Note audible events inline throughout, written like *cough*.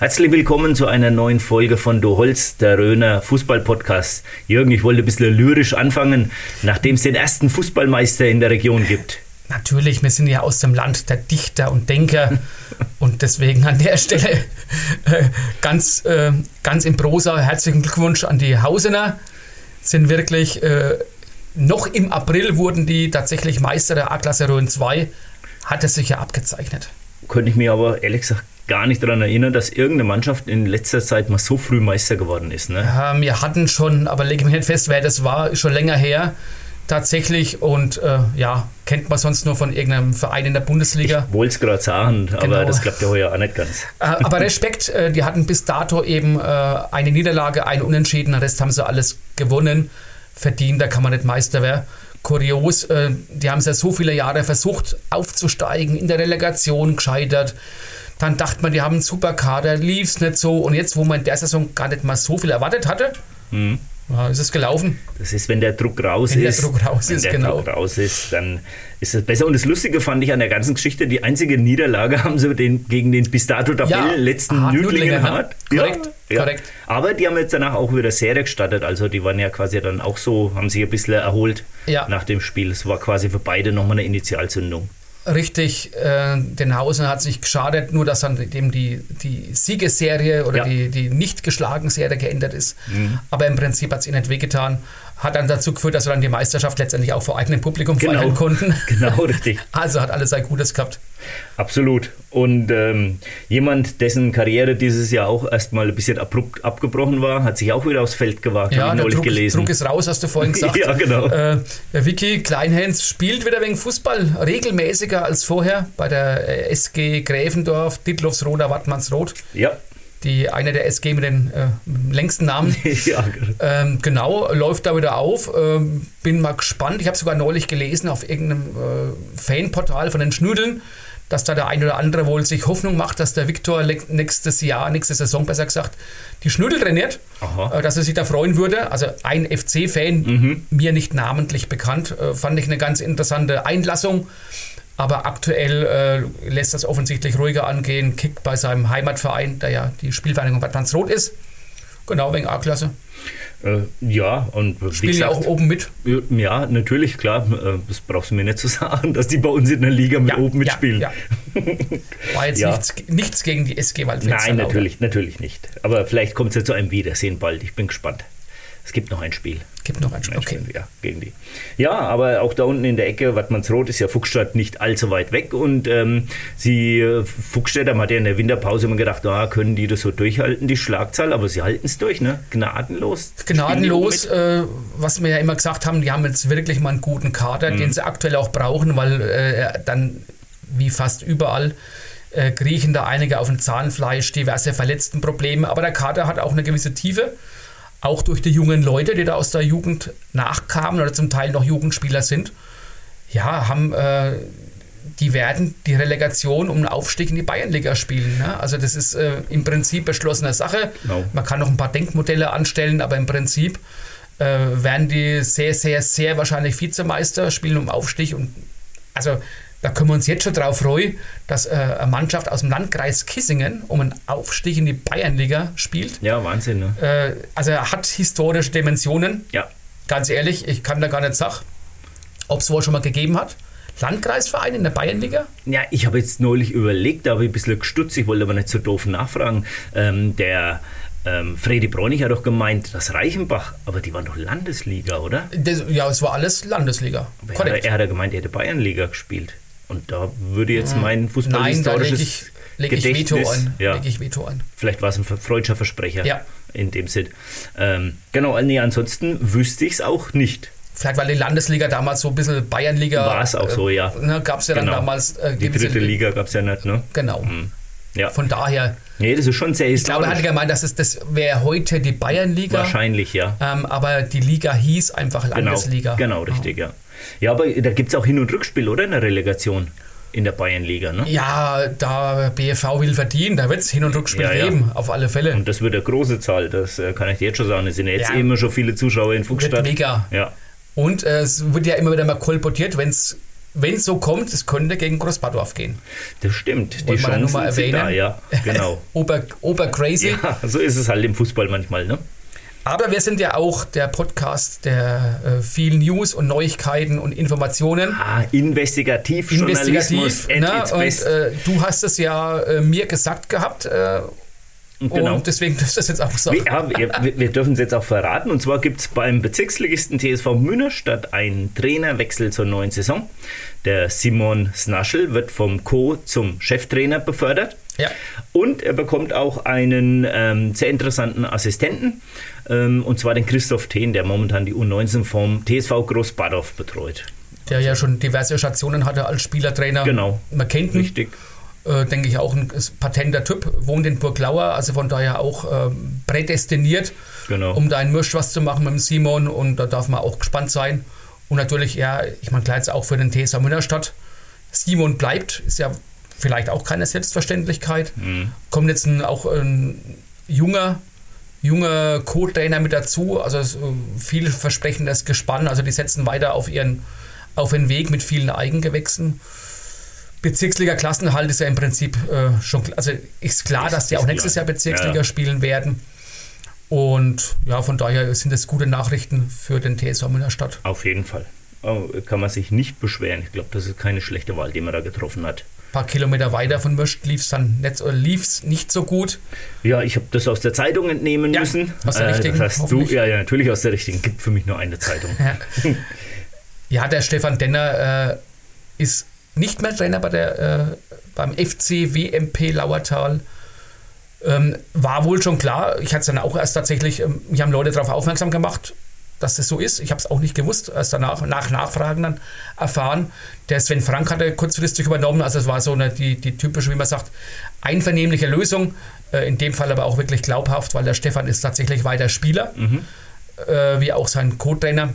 Herzlich willkommen zu einer neuen Folge von Du Holz, der Röner Fußball-Podcast. Jürgen, ich wollte ein bisschen lyrisch anfangen, nachdem es den ersten Fußballmeister in der Region gibt. Natürlich, wir sind ja aus dem Land der Dichter und Denker *laughs* und deswegen an der Stelle äh, ganz, äh, ganz im Prosa herzlichen Glückwunsch an die Hausener. Sind wirklich, äh, noch im April wurden die tatsächlich Meister der A-Klasse Rhön 2, hat es sich ja abgezeichnet. Könnte ich mir aber ehrlich gesagt gar nicht daran erinnern, dass irgendeine Mannschaft in letzter Zeit mal so früh Meister geworden ist. Ne? Ja, wir hatten schon, aber lege mich nicht fest, wer das war, ist schon länger her tatsächlich und äh, ja, kennt man sonst nur von irgendeinem Verein in der Bundesliga. Ich wollte es gerade sagen, aber genau. das klappt ja heuer auch nicht ganz. *laughs* Äh, aber Respekt, äh, die hatten bis dato eben äh, eine Niederlage, ein Unentschieden, den Rest haben sie alles gewonnen, verdient, da kann man nicht Meister werden. Kurios, äh, die haben es ja so viele Jahre versucht aufzusteigen, in der Relegation gescheitert dann dachte man, die haben einen super Kader, lief es nicht so. Und jetzt, wo man in der Saison gar nicht mal so viel erwartet hatte, mhm. ja, ist es gelaufen. Das ist, wenn der Druck raus wenn ist. Der Druck raus wenn ist, der genau. Druck raus ist, dann ist es besser. Und das Lustige fand ich an der ganzen Geschichte, die einzige Niederlage *laughs* haben sie den, gegen den bis dato ja, letzten Nüdlingen hart. Korrekt, ja, korrekt. Aber die haben jetzt danach auch wieder Serie gestartet. Also die waren ja quasi dann auch so, haben sich ein bisschen erholt nach dem Spiel. Es war quasi für beide nochmal eine Initialzündung richtig, äh, Hausen hat sich geschadet, nur dass dann eben die, die Siegesserie oder ja. die, die nicht geschlagen Serie geändert ist. Mhm. Aber im Prinzip hat es ihnen nicht wehgetan hat dann dazu geführt, dass wir dann die Meisterschaft letztendlich auch vor eigenem Publikum genau, feiern konnten. *laughs* Genau, richtig. *laughs* Also hat alles sein Gutes gehabt. Absolut. Und ähm, jemand, dessen Karriere dieses Jahr auch erstmal ein bisschen abrupt abgebrochen war, hat sich auch wieder aufs Feld gewagt, ja, habe ich neulich Druck, gelesen. Druck ist raus, hast du vorhin *laughs* gesagt. ja, genau. Äh, Vicky Kleinhens spielt wieder wegen Fußball regelmäßiger als vorher bei der SG Gräfendorf, Dittlofsroda, Wattmannsroth. Ja die eine der SG mit den äh, längsten Namen. *laughs* ja, ähm, genau, läuft da wieder auf. Ähm, bin mal gespannt. Ich habe sogar neulich gelesen auf irgendeinem äh, Fanportal von den Schnüdeln, dass da der ein oder andere wohl sich Hoffnung macht, dass der Viktor nächstes Jahr, nächste Saison besser gesagt, die Schnüdel trainiert, äh, dass er sich da freuen würde. Also ein FC-Fan, mhm. mir nicht namentlich bekannt, äh, fand ich eine ganz interessante Einlassung. Aber aktuell äh, lässt das offensichtlich ruhiger angehen, kickt bei seinem Heimatverein, der ja die Spielvereinigung Bad Landsroth ist. Genau, wegen A-Klasse. Äh, ja, und spielen ja auch oben mit. Ja, natürlich, klar. Äh, das brauchst du mir nicht zu *laughs* sagen, dass die bei uns in der Liga mit ja, oben mitspielen. Ja, ja. *laughs* War jetzt nichts, nichts, gegen die SG Waldfenster. Nein, natürlich, natürlich nicht. Aber vielleicht kommt es ja zu einem Wiedersehen bald. Ich bin gespannt. Es gibt noch ein Spiel. Gibt noch ein Spiel, okay. Ja, gegen die. Ja, aber auch da unten in der Ecke, Wattmannsroth, ist ja Fuchsstadt nicht allzu weit weg. Und ähm, sie, Fuchsstädter, man hat ja in der Winterpause immer gedacht, ah, können die das so durchhalten, die Schlagzahl, aber sie halten es durch, ne? Gnadenlos. Gnadenlos, äh, was wir ja immer gesagt haben, die haben jetzt wirklich mal einen guten Kader, mhm. den sie aktuell auch brauchen, weil äh, dann, wie fast überall, äh, kriechen da einige auf dem Zahnfleisch, diverse Verletztenprobleme, aber der Kader hat auch eine gewisse Tiefe auch durch die jungen Leute, die da aus der Jugend nachkamen oder zum Teil noch Jugendspieler sind, ja, haben, äh, die werden die Relegation um einen Aufstieg in die Bayernliga spielen. Ne? Also das ist äh, im Prinzip beschlossene Sache. No. Man kann noch ein paar Denkmodelle anstellen, aber im Prinzip äh, werden die sehr, sehr, sehr wahrscheinlich Vizemeister spielen um Aufstieg und also da können wir uns jetzt schon drauf freuen, dass äh, eine Mannschaft aus dem Landkreis Kissingen um einen Aufstieg in die Bayernliga spielt. Ja, Wahnsinn. Ne? Äh, also er hat historische Dimensionen. Ja. Ganz ehrlich, ich kann da gar nicht sagen, ob es wohl schon mal gegeben hat. Landkreisverein in der Bayernliga? Ja, ich habe jetzt neulich überlegt, da habe ich ein bisschen gestutzt, ich wollte aber nicht so doof nachfragen. Ähm, der ähm, Freddy Bräunig hat doch gemeint, das Reichenbach, aber die waren doch Landesliga, oder? Das, ja, es war alles Landesliga. Aber er, hat- er hat ja gemeint, er hätte Bayernliga gespielt. Und da würde jetzt mein Nein, da fußballhistorisches lege ich, leg ich Veto Gedächtnis, ein. ja, Leg ich Veto ein. vielleicht war es ein freudscher Versprecher Ja. in dem Sinn. Ähm, genau, nee, ansonsten wüsste ich es auch nicht. Vielleicht, weil die Landesliga damals so ein bisschen Bayernliga. War es auch so, ja. Ne, Gab es ja Genau. dann damals. Äh, Die dritte Liga gab es ja nicht, ne? Genau. Ja. Von daher, Nee, das ist schon sehr ich glaube, er historisch. hat gemeint, dass es, das wäre heute die Bayernliga. Wahrscheinlich, ja. Ähm, aber die Liga hieß einfach Genau, Landesliga. genau, richtig, ja. Ja, aber da gibt es auch Hin- und Rückspiel, oder? In der Relegation in der Bayernliga, ne? Ja, da BFV will verdienen, da wird es Hin- und Rückspiel Ja, ja. geben, auf alle Fälle. Und das wird eine große Zahl, das äh, kann ich dir jetzt schon sagen. Es sind ja jetzt Ja. immer schon viele Zuschauer in Fuchsstadt. mega. Ja, Und äh, es wird ja immer wieder mal kolportiert, wenn es so kommt, es könnte gegen Großbadorf gehen. das stimmt. Die Wollen Chancen mal sind da, erwähnen? ja, genau. *laughs* Ober, Obercrazy. ja, so ist es halt im Fußball manchmal, ne? Aber wir sind ja auch der Podcast der äh, vielen News und Neuigkeiten und Informationen. Ah, investigativ, Investigativ. at Ne? Und äh, du hast es ja äh, mir gesagt gehabt. Äh, genau. Und deswegen darfst du das jetzt auch sagen. Ja, wir, wir- wir dürfen es jetzt auch verraten. Und zwar gibt es beim Bezirksligisten TSV Münnerstadt einen Trainerwechsel zur neuen Saison. Der Simon Snaschel wird vom Co. zum Cheftrainer befördert. Ja. Und er bekommt auch einen ähm, sehr interessanten Assistenten, ähm, und zwar den Christoph Thehn, der momentan die U19 vom TSV Großbadorf betreut. Der ja schon diverse Stationen hatte als Spielertrainer. Genau. Man kennt ihn. Richtig. äh, denke ich, auch ein patenter Typ, wohnt in Burglauer, also von daher auch ähm, prädestiniert, Genau. um da einen Misch was zu machen mit dem Simon und da darf man auch gespannt sein. Und natürlich, ja, ich meine, klar jetzt auch für den TSV Münnerstadt. Simon bleibt, ist ja vielleicht auch keine Selbstverständlichkeit. Mhm. Kommt jetzt ein, auch ein junger, junger Co-Trainer mit dazu, also es, vielversprechendes Gespann, also die setzen weiter auf ihren auf den Weg mit vielen Eigengewächsen. Bezirksliga Klassenhalt ist ja im Prinzip äh, schon, kl- also ist klar, dass die auch nächstes klar. Jahr Bezirksliga Ja, spielen werden. Und ja, von daher sind es gute Nachrichten für den TSV Münnerstadt. Auf jeden Fall. Oh, kann man sich nicht beschweren. Ich glaube, das ist keine schlechte Wahl, die man da getroffen hat. Ein paar Kilometer weiter von Möst lief es dann nicht, oder lief's nicht so gut. Ja, ich habe das aus der Zeitung entnehmen Ja, müssen. aus der richtigen, das hast du, ja, ja, natürlich aus der richtigen. Gibt für mich nur eine Zeitung. *laughs* Ja, der Stefan Denner äh, ist nicht mehr Trainer bei der, äh, beim FC WMP Lauertal. Ähm, war wohl schon klar. Ich hatte es dann auch erst tatsächlich, ähm, mich haben Leute darauf aufmerksam gemacht, dass das so ist. Ich habe es auch nicht gewusst, erst danach, nach Nachfragen dann erfahren. Der Sven Frank hatte kurzfristig übernommen, also es war so eine, die, die typische, wie man sagt, einvernehmliche Lösung. Äh, in dem Fall aber auch wirklich glaubhaft, weil der Stefan ist tatsächlich weiter Spieler, äh, wie auch sein Co-Trainer.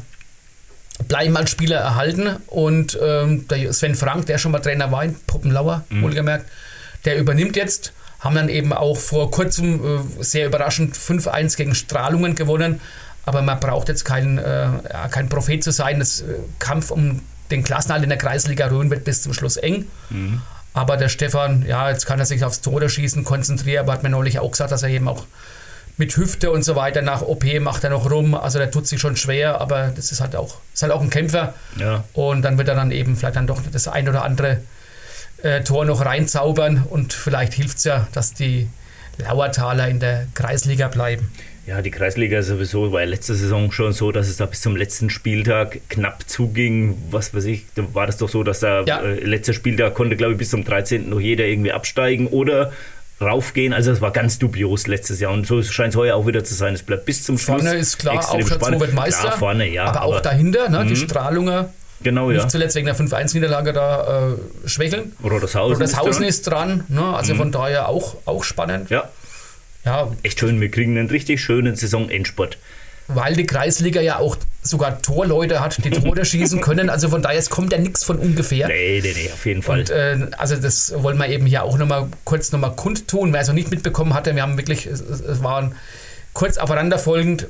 Bleiben als Spieler erhalten. Und ähm, der Sven Frank, der schon mal Trainer war in Poppenlauer, wohlgemerkt, der übernimmt jetzt, haben dann eben auch vor kurzem äh, sehr überraschend 5-1 gegen Strahlungen gewonnen, aber man braucht jetzt kein, äh, kein Prophet zu sein, das äh, Kampf um den Klassenhalt in der Kreisliga Rhön wird bis zum Schluss eng. Aber der Stefan, ja, jetzt kann er sich aufs Tore schießen konzentrieren, aber hat mir neulich auch gesagt, dass er eben auch mit Hüfte und so weiter nach OP macht er noch rum. Also der tut sich schon schwer, aber das ist halt auch, ist halt auch ein Kämpfer. Ja. Und dann wird er dann eben vielleicht dann doch das ein oder andere äh, Tor noch reinzaubern und vielleicht hilft es ja, dass die Lauertaler in der Kreisliga bleiben. Ja, die Kreisliga sowieso war ja letzte Saison schon so, dass es da bis zum letzten Spieltag knapp zuging. Was weiß ich, da war das doch so, dass da Ja. äh, letzter Spieltag konnte, glaube ich, bis zum 13. noch jeder irgendwie absteigen oder raufgehen. Also es war ganz dubios letztes Jahr und so scheint es heuer auch wieder zu sein. Es bleibt bis zum Schluss. Vorne ist klar, auch spannend. wird Meister. Klar, vorne, ja. aber auch dahinter, ne, die Strahlunger, Genau, ja. nicht zuletzt wegen der 5-1-Niederlage da äh, schwächeln. Rodershausen, Rodershausen ist dran. ist dran, ne, also von daher auch, auch spannend. Ja, Ja, echt schön. Wir kriegen einen richtig schönen Saison-Endspurt. weil die Kreisliga ja auch sogar Torleute hat, die Tore *laughs* schießen können. Also von daher, es kommt ja nichts von ungefähr. Nee, nee, nee, auf jeden Fall. Und äh, also das wollen wir eben hier auch nochmal kurz nochmal kundtun. Wer es noch nicht mitbekommen hatte, wir haben wirklich, es, es waren kurz aufeinanderfolgend,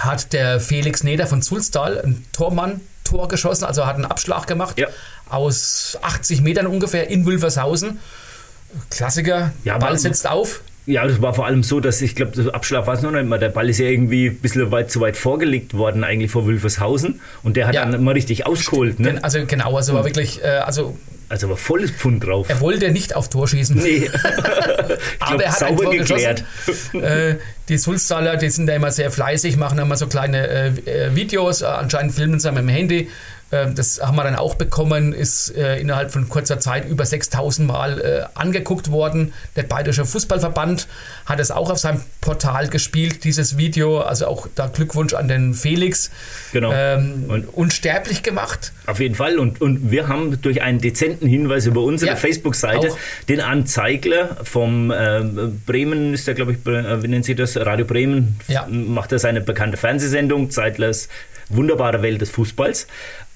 hat der Felix Neder von Zulstal ein Tormann Tor geschossen, also hat einen Abschlag gemacht Ja. aus 80 Metern ungefähr in Wülfershausen. Klassiker, Ja, Ball setzt auf. Ja, das war vor allem so, dass ich glaube, der Abschlag war es noch nicht mal. Der Ball ist ja irgendwie ein bisschen weit zu weit vorgelegt worden, eigentlich vor Wülfershausen. Und der hat Ja. dann immer richtig ausgeholt. Ne? Also genau, also war wirklich, äh, also Also war volles Pfund drauf. er wollte nicht auf Tor schießen. Nee. *laughs* Aber glaub, er hat ein sauber Tor geklärt. geschossen. äh, Die Sulztaler, die sind da immer sehr fleißig, machen immer so kleine äh, äh Videos. Anscheinend filmen sie mit dem Handy. Ähm, das haben wir dann auch bekommen, ist äh, innerhalb von kurzer Zeit über 6000 Mal äh, angeguckt worden. Der Bayerische Fußballverband hat es auch auf seinem Portal gespielt, dieses Video. Also auch da Glückwunsch an den Felix. Genau. Ähm, und, unsterblich gemacht. Auf jeden Fall. Und, und wir haben durch einen dezenten Hinweis über unsere ja, Facebook-Seite den Anzeigler vom äh, Bremen, ist der, glaube ich, äh, wie nennen Sie das? Radio Bremen, ja. macht er seine bekannte Fernsehsendung, Zeitlers wunderbare Welt des Fußballs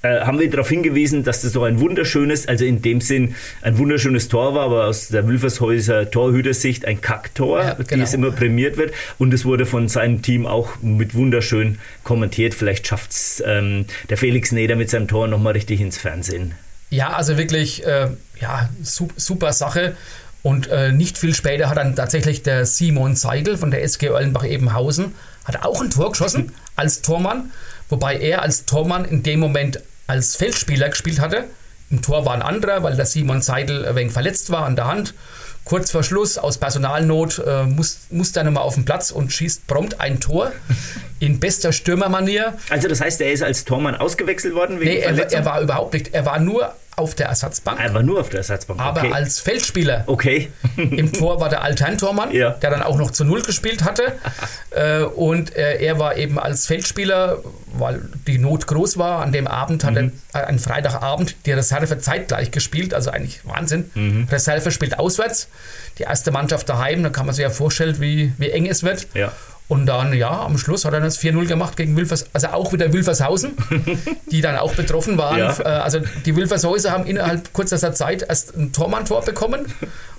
äh, haben wir darauf hingewiesen, dass das so ein wunderschönes, also in dem Sinn ein wunderschönes Tor war, aber aus der Wülfershäuser Torhütersicht ein Kacktor, ja, genau. es immer prämiert wird. Und es wurde von seinem Team auch mit wunderschön kommentiert. Vielleicht schafft es ähm, der Felix Neder mit seinem Tor nochmal richtig ins Fernsehen. Ja, also wirklich, äh, ja, super Sache. Und äh, nicht viel später hat dann tatsächlich der Simon Seidel von der SG Erlenbach-Ebenhausen hat auch ein Tor geschossen *laughs* als Tormann, wobei er als Tormann in dem Moment als Feldspieler gespielt hatte. Im Tor war ein anderer, weil der Simon Seidel ein wenig verletzt war an der Hand. Kurz vor Schluss, aus Personalnot, äh, muss, muss er nochmal auf den Platz und schießt prompt ein Tor *laughs* in bester Stürmermanier. Also das heißt, er ist als Tormann ausgewechselt worden? Wegen nee, er, er, war überhaupt nicht. Er war nur auf der Ersatzbank. Er war nur auf der Ersatzbank. Okay. Aber als Feldspieler. Okay. *laughs* Im Tor war der Alterntormann, ja. der dann auch noch zu Null gespielt hatte. *laughs* äh, und äh, er war eben als Feldspieler, weil die Not groß war. An dem Abend hat mhm. er, äh, einen Freitagabend, die Reserve zeitgleich gespielt. Also eigentlich Wahnsinn. Mhm. Reserve spielt auswärts. Die erste Mannschaft daheim. Da kann man sich ja vorstellen, wie, wie eng es wird. Ja. Und dann, ja, am Schluss hat er das 4-0 gemacht gegen Wilfers, also auch wieder Wilfershausen, *laughs* die dann auch betroffen waren. Ja. Äh, also die Wilfershäuser haben innerhalb kurzer Zeit erst ein Tormann-Tor bekommen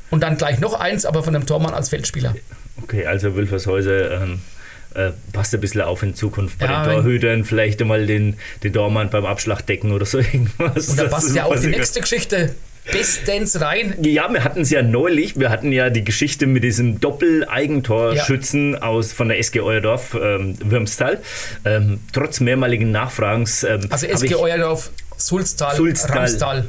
und dann gleich noch eins, aber von einem Tormann als Feldspieler. Okay, also Wilfershäuser ähm, äh, passt ein bisschen auf in Zukunft bei ja, den Torhütern, vielleicht einmal den, den Tormann beim Abschlag decken oder so *laughs* irgendwas. Und da passt ja auch die nächste Geschichte bestens rein. Ja, wir hatten es ja neulich. Wir hatten ja die Geschichte mit diesem Doppel-Eigentorschützen ja. aus von der SG Euerdorf ähm, Würmstal. Ähm, trotz mehrmaligen Nachfragens. Ähm, also SG Euerdorf, Sulztal, Sulztal, Ramstal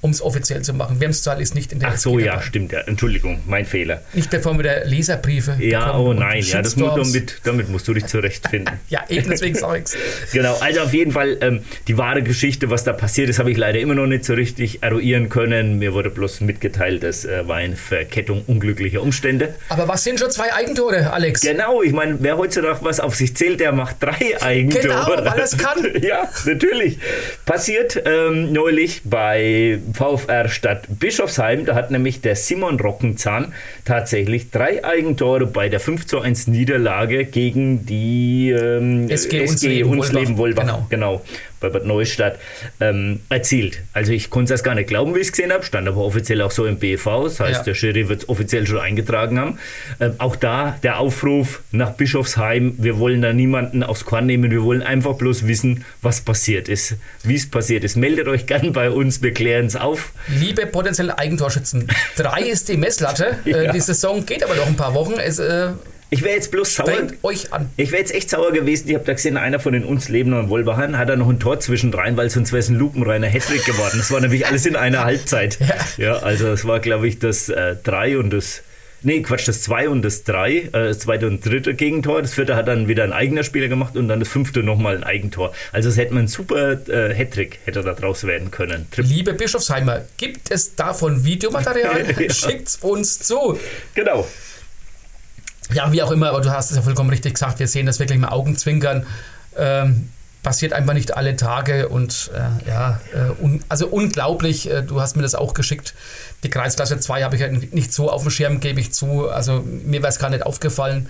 um es offiziell zu machen. Wemstal ist nicht in der Ach so, ja, stimmt. Ja. Entschuldigung, mein Fehler. Nicht wir der Leserbriefe. Ja, oh nein, ja, das muss, damit, damit musst du dich zurechtfinden. *laughs* ja, eben deswegen sage ich *laughs* Genau, also auf jeden Fall ähm, die wahre Geschichte, was da passiert ist, habe ich leider immer noch nicht so richtig eruieren können. Mir wurde bloß mitgeteilt, das äh, war eine Verkettung unglücklicher Umstände. Aber was sind schon zwei Eigentore, Alex? Genau, ich meine, wer heutzutage was auf sich zählt, der macht drei Eigentore. Genau, weil es kann. *laughs* ja, natürlich. Passiert ähm, neulich bei VfR Stadt Bischofsheim. Da hat nämlich der Simon Rockenzahn tatsächlich drei Eigentore bei der 5 zu 1 Niederlage gegen die ähm, SG, SG Unsleben Wolbach. Genau. genau bei Bad Neustadt ähm, erzielt. Also ich konnte es gar nicht glauben, wie ich es gesehen habe, stand aber offiziell auch so im BV, das heißt, ja. der Jury wird es offiziell schon eingetragen haben. Ähm, auch da der Aufruf nach Bischofsheim, wir wollen da niemanden aufs Korn nehmen, wir wollen einfach bloß wissen, was passiert ist, wie es passiert ist. Meldet euch gern bei uns, wir klären es auf. Liebe potenzielle Eigentorschützen, drei *laughs* ist die Messlatte, ja. äh, die Saison geht aber noch ein paar Wochen. Es, äh, ich wäre jetzt bloß sauer. euch an. Ich wäre jetzt echt sauer gewesen. Ich habe da gesehen, einer von den uns lebenden Wolbachern hat da noch ein Tor zwischendrein, weil sonst wäre es ein lupenreiner Hattrick geworden. Das war nämlich alles in einer Halbzeit. *laughs* Ja, ja also es war, glaube ich, das 3 äh, und das. Nee, Quatsch, das 2 und das 3, äh, das zweite und dritte Gegentor. Das vierte hat dann wieder ein eigener Spieler gemacht und dann das fünfte nochmal ein Eigentor. Also es hätte man ein super äh, Hattrick hätte da draus werden können. Trip. Liebe Bischofsheimer, gibt es davon Videomaterial? ja. *laughs* Schickt's uns zu. Genau. Ja, wie auch immer, aber du hast es ja vollkommen richtig gesagt. Wir sehen das wirklich im Augenzwinkern. Ähm, passiert einfach nicht alle Tage und äh, ja, äh, un, also unglaublich. Äh, du hast mir das auch geschickt. Die Kreisklasse 2 habe ich ja nicht so auf dem Schirm, gebe ich zu. Also mir wäre es gar nicht aufgefallen.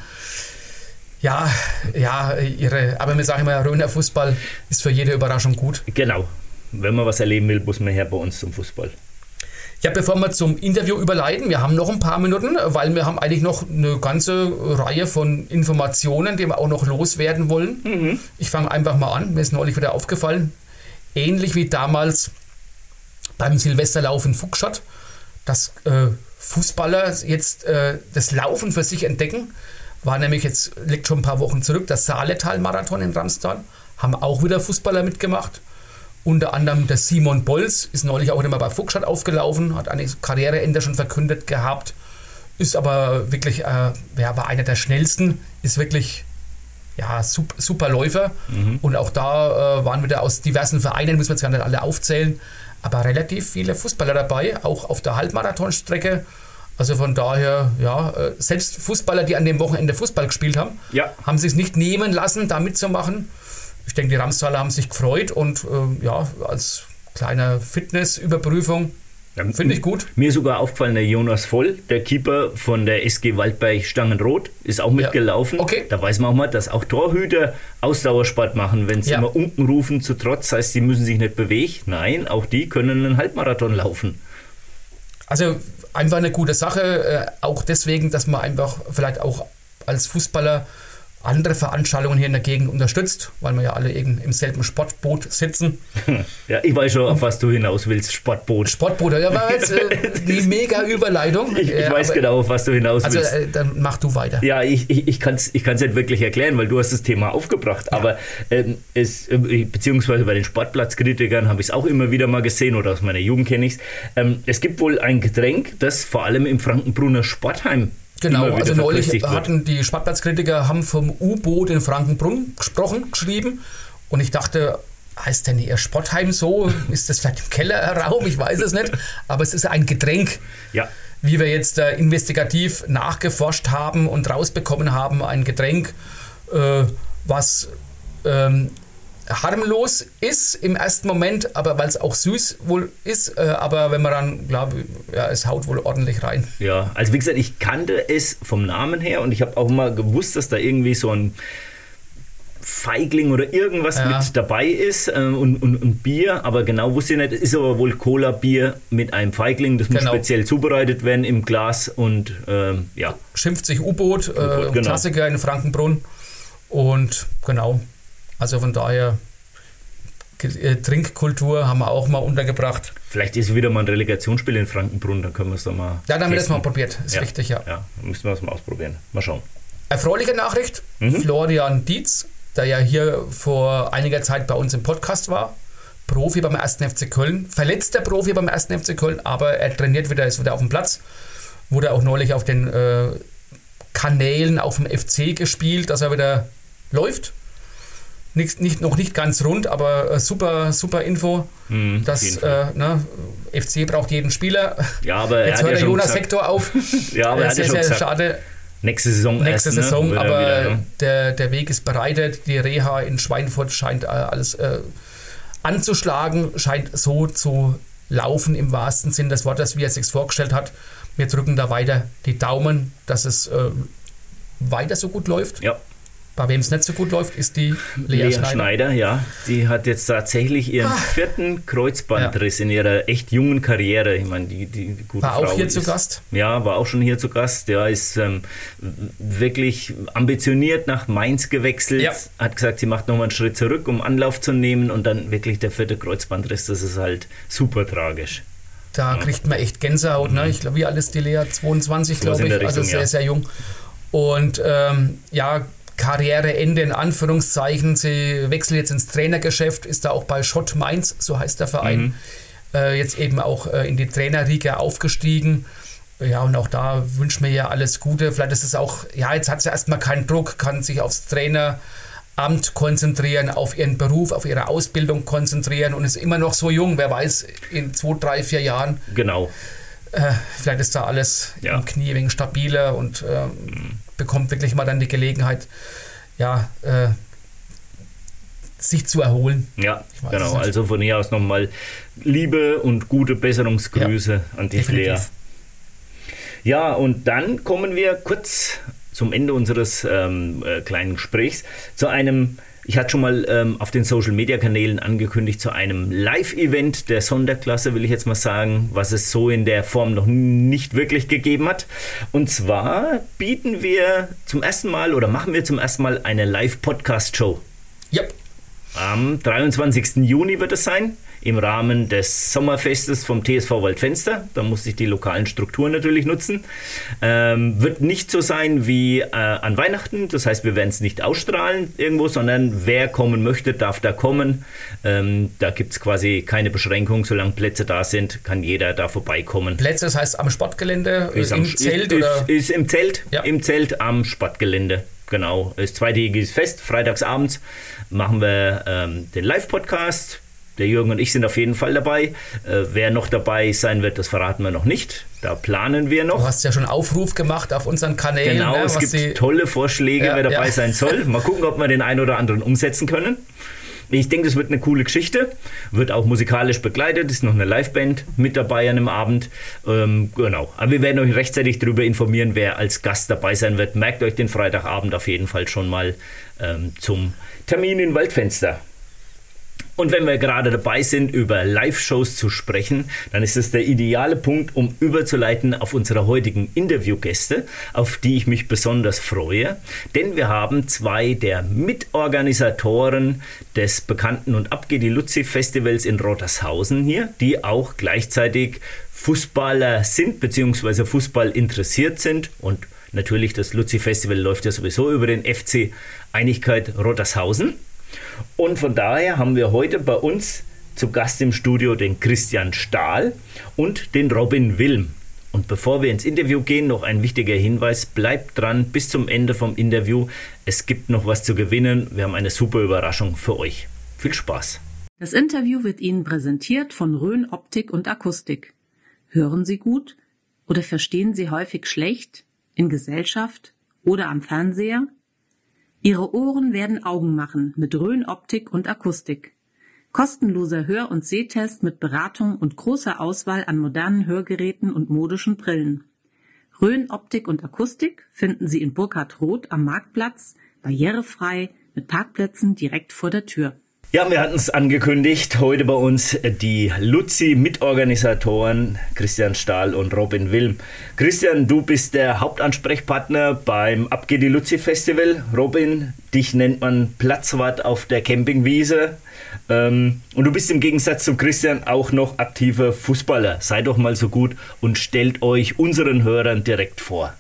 Ja, ja, ihre, aber mir sagen immer, Röner Fußball ist für jede Überraschung gut. Genau. Wenn man was erleben will, muss man her bei uns zum Fußball. Ja, bevor wir zum Interview überleiten, wir haben noch ein paar Minuten, weil wir haben eigentlich noch eine ganze Reihe von Informationen, die wir auch noch loswerden wollen. Mhm. Ich fange einfach mal an, mir ist neulich wieder aufgefallen, ähnlich wie damals beim Silvesterlauf in Fuchsstadt, dass äh, Fußballer jetzt äh, das Laufen für sich entdecken. War nämlich jetzt, liegt schon ein paar Wochen zurück, das Saaletal-Marathon in Ramstal. Haben auch wieder Fußballer mitgemacht. Unter anderem der Simon Bolz ist neulich auch immer bei Fuchsstadt aufgelaufen, hat eine Karriereende schon verkündet gehabt. ist aber wirklich, äh, ja, war einer der schnellsten, ist wirklich ja, super, super Läufer. Mhm. Und auch da äh, waren wieder aus diversen Vereinen, müssen wir jetzt gar nicht alle aufzählen, aber relativ viele Fußballer dabei, auch auf der Halbmarathonstrecke. Also von daher, ja, äh, selbst Fußballer, die an dem Wochenende Fußball gespielt haben, ja. haben sich es nicht nehmen lassen, da mitzumachen. Ich denke, die Ramsaler haben sich gefreut und äh, ja, als kleine Fitnessüberprüfung ja, Finde ich gut. Mir ist sogar aufgefallen, der Jonas Voll, der Keeper von der SG Waldberg Stangenroth, ist auch mitgelaufen. Ja. Okay. Da weiß man auch mal, dass auch Torhüter Ausdauersport machen, wenn sie ja. immer unten rufen zu Trotz, heißt, sie müssen sich nicht bewegen. Nein, auch die können einen Halbmarathon laufen. Also einfach eine gute Sache, äh, auch deswegen, dass man einfach vielleicht auch als Fußballer andere Veranstaltungen hier in der Gegend unterstützt, weil wir ja alle eben im selben Sportboot sitzen. *laughs* Ja, ich weiß schon, auf was du hinaus willst. Sportboot. Sportboot, ja, war jetzt äh, *laughs* die mega Überleitung. Ich, ich weiß aber, genau, auf was du hinaus also, willst. Also, äh, dann mach du weiter. Ja, ich, ich, ich kann es ich nicht wirklich erklären, weil du hast das Thema aufgebracht. Ja. Aber ähm, es, äh, beziehungsweise bei den Sportplatzkritikern habe ich es auch immer wieder mal gesehen oder aus meiner Jugend kenne ich es. Ähm, es gibt wohl ein Getränk, das vor allem im Frankenbrunner Sportheim Genau, also neulich hatten die Sportplatzkritiker haben vom U-Boot in Frankenbrunn gesprochen, geschrieben und ich dachte, heißt denn ihr Spottheim so? Ist das vielleicht im Kellerraum? Ich weiß es nicht. Aber es ist ein Getränk. Ja. Wie wir jetzt äh, investigativ nachgeforscht haben und rausbekommen haben, ein Getränk, äh, was ähm, harmlos ist im ersten Moment, aber weil es auch süß wohl ist, äh, aber wenn man dann, glaube ja, es haut wohl ordentlich rein. Ja, also wie gesagt, ich kannte es vom Namen her und ich habe auch mal gewusst, dass da irgendwie so ein Feigling oder irgendwas ja. mit dabei ist äh, und, und, und, Bier, aber genau wusste ich nicht, ist aber wohl Cola-Bier mit einem Feigling, das muss genau. speziell zubereitet werden im Glas und ähm, ja. Schimpft sich U-Boot, äh, genau. Klassiker in Frankenbrunn und genau, also von daher, äh, Trinkkultur haben wir auch mal untergebracht. Vielleicht ist wieder mal ein Relegationsspiel in Frankenbrunn, dann können wir es doch mal. Ja, dann haben wir das mal probiert, ist ja, richtig, ja. Ja, müssen wir es mal ausprobieren. Mal schauen. Erfreuliche Nachricht: mhm. Florian Dietz, der ja hier vor einiger Zeit bei uns im Podcast war, Profi beim 1. FC Köln, verletzter Profi beim 1. FC Köln, aber er trainiert wieder, ist wieder auf dem Platz. Wurde auch neulich auf den äh, Kanälen auf dem FC gespielt, dass er wieder läuft nicht, nicht, noch nicht ganz rund, aber äh, super, super Info. Mhm, dass äh, ne, FC braucht jeden Spieler. Ja, aber Jetzt hört der Jonas gesagt. Sektor auf. *laughs* ja, aber er sehr, ja schon sehr gesagt, schade. Nächste Saison. Nächste erst, ne? Saison, ne? aber wieder, ne? der, der Weg ist bereitet. Die Reha in Schweinfurt scheint äh, alles äh, anzuschlagen, scheint so zu laufen im wahrsten Sinn des Wortes, wie er es sich vorgestellt hat. Wir drücken da weiter die Daumen, dass es äh, weiter so gut läuft. Ja. Bei wem es nicht so gut läuft, ist die Lea, Lea Schneider. Schneider. ja. Die hat jetzt tatsächlich ihren Ach. vierten Kreuzbandriss ja. in ihrer echt jungen Karriere. Ich meine, die, die, gute war Frau auch hier ist, zu Gast? Ja, war auch schon hier zu Gast. Ja, ist ähm, wirklich ambitioniert nach Mainz gewechselt. Ja. Hat gesagt, sie macht nochmal einen Schritt zurück, um Anlauf zu nehmen und dann wirklich der vierte Kreuzbandriss. Das ist halt super tragisch. Da ja. kriegt man echt Gänsehaut. Ne? Mhm. Ich glaube, wie alles die Lea? 22, glaube ich. Also Richtung, also sehr, sehr jung. Und ähm, ja, Karriereende in Anführungszeichen. Sie wechselt jetzt ins Trainergeschäft, ist da auch bei Schott Mainz, so heißt der Verein, mhm. äh, jetzt eben auch äh, in die Trainerriege aufgestiegen. Ja, und auch da wünschen wir ja alles Gute. Vielleicht ist es auch, ja, jetzt hat sie erstmal keinen Druck, kann sich aufs Traineramt konzentrieren, auf ihren Beruf, auf ihre Ausbildung konzentrieren und ist immer noch so jung. Wer weiß, in zwei, drei, vier Jahren. Genau. Äh, vielleicht ist da alles ja. im Knie wegen stabiler und äh, mhm bekommt wirklich mal dann die Gelegenheit, ja, äh, sich zu erholen. Ja, genau. Also von hier aus nochmal Liebe und gute Besserungsgrüße ja, an die Flair. Ja, und dann kommen wir kurz zum Ende unseres ähm, äh, kleinen Gesprächs zu einem ich hatte schon mal ähm, auf den Social Media Kanälen angekündigt zu einem Live-Event der Sonderklasse, will ich jetzt mal sagen, was es so in der Form noch nicht wirklich gegeben hat. Und zwar bieten wir zum ersten Mal oder machen wir zum ersten Mal eine Live-Podcast-Show. Yep. Am 23. Juni wird es sein im Rahmen des Sommerfestes vom TSV Waldfenster. Da muss ich die lokalen Strukturen natürlich nutzen. Ähm, wird nicht so sein wie äh, an Weihnachten. Das heißt, wir werden es nicht ausstrahlen irgendwo, sondern wer kommen möchte, darf da kommen. Ähm, da gibt es quasi keine Beschränkung. Solange Plätze da sind, kann jeder da vorbeikommen. Plätze, das heißt am Sportgelände, ist im am, Zelt ist, oder? Ist, ist im Zelt, Ja. im Zelt am Sportgelände. Genau, ist zweitägiges Fest. Freitagsabends machen wir ähm, den Live-Podcast. Der Jürgen und ich sind auf jeden Fall dabei. Äh, wer noch dabei sein wird, das verraten wir noch nicht. Da planen wir Du noch. hast ja schon Aufruf gemacht auf unseren Kanälen. Genau, ne, es gibt tolle Vorschläge, Ja, wer dabei ja. sein soll. Mal gucken, ob wir den einen oder anderen umsetzen können. Ich denke, es wird eine coole Geschichte. Wird auch musikalisch begleitet. Ist noch eine Liveband mit dabei an dem Abend. Ähm, genau. Aber wir werden euch rechtzeitig darüber informieren, wer als Gast dabei sein wird. Merkt euch den Freitagabend auf jeden Fall schon mal ähm, zum Termin in Waldfenster. Und wenn wir gerade dabei sind, über Live-Shows zu sprechen, dann ist es der ideale Punkt, um überzuleiten auf unsere heutigen Interviewgäste, auf die ich mich besonders freue. Denn wir haben zwei der Mitorganisatoren des bekannten und Abgeh die Luzi Festivals in Rottershausen hier, die auch gleichzeitig Fußballer sind, beziehungsweise Fußball interessiert sind und Natürlich, das Luzi Festival läuft ja sowieso über den FC Einigkeit Rottershausen. Und von daher haben wir heute bei uns zu Gast im Studio den Christian Stahl und den Robin Wilm. Und bevor wir ins Interview gehen, noch ein wichtiger Hinweis. Bleibt dran bis zum Ende vom Interview. Es gibt noch was zu gewinnen. Wir haben eine super Überraschung für euch. Viel Spaß. Das Interview wird Ihnen präsentiert von Rhön Optik und Akustik. Hören Sie gut oder verstehen Sie häufig schlecht in Gesellschaft oder am Fernseher? Ihre Ohren werden Augen machen mit Rhön Optik und Akustik. Kostenloser Hör- und Sehtest mit Beratung und großer Auswahl an modernen Hörgeräten und modischen Brillen. Rhön Optik und Akustik finden Sie in Burkhard Roth am Marktplatz, barrierefrei, mit Parkplätzen direkt vor der Tür. Ja, wir hatten es angekündigt. Heute bei uns die Luzi-Mitorganisatoren Christian Stahl und Robin Wilm. Christian, du bist der Hauptansprechpartner beim Abgeh die Luzi Festival. Robin, dich nennt man Platzwart auf der Campingwiese. Ähm, und du bist im Gegensatz zum Christian auch noch aktiver Fußballer. Seid doch mal so gut und stellt euch unseren Hörern direkt vor.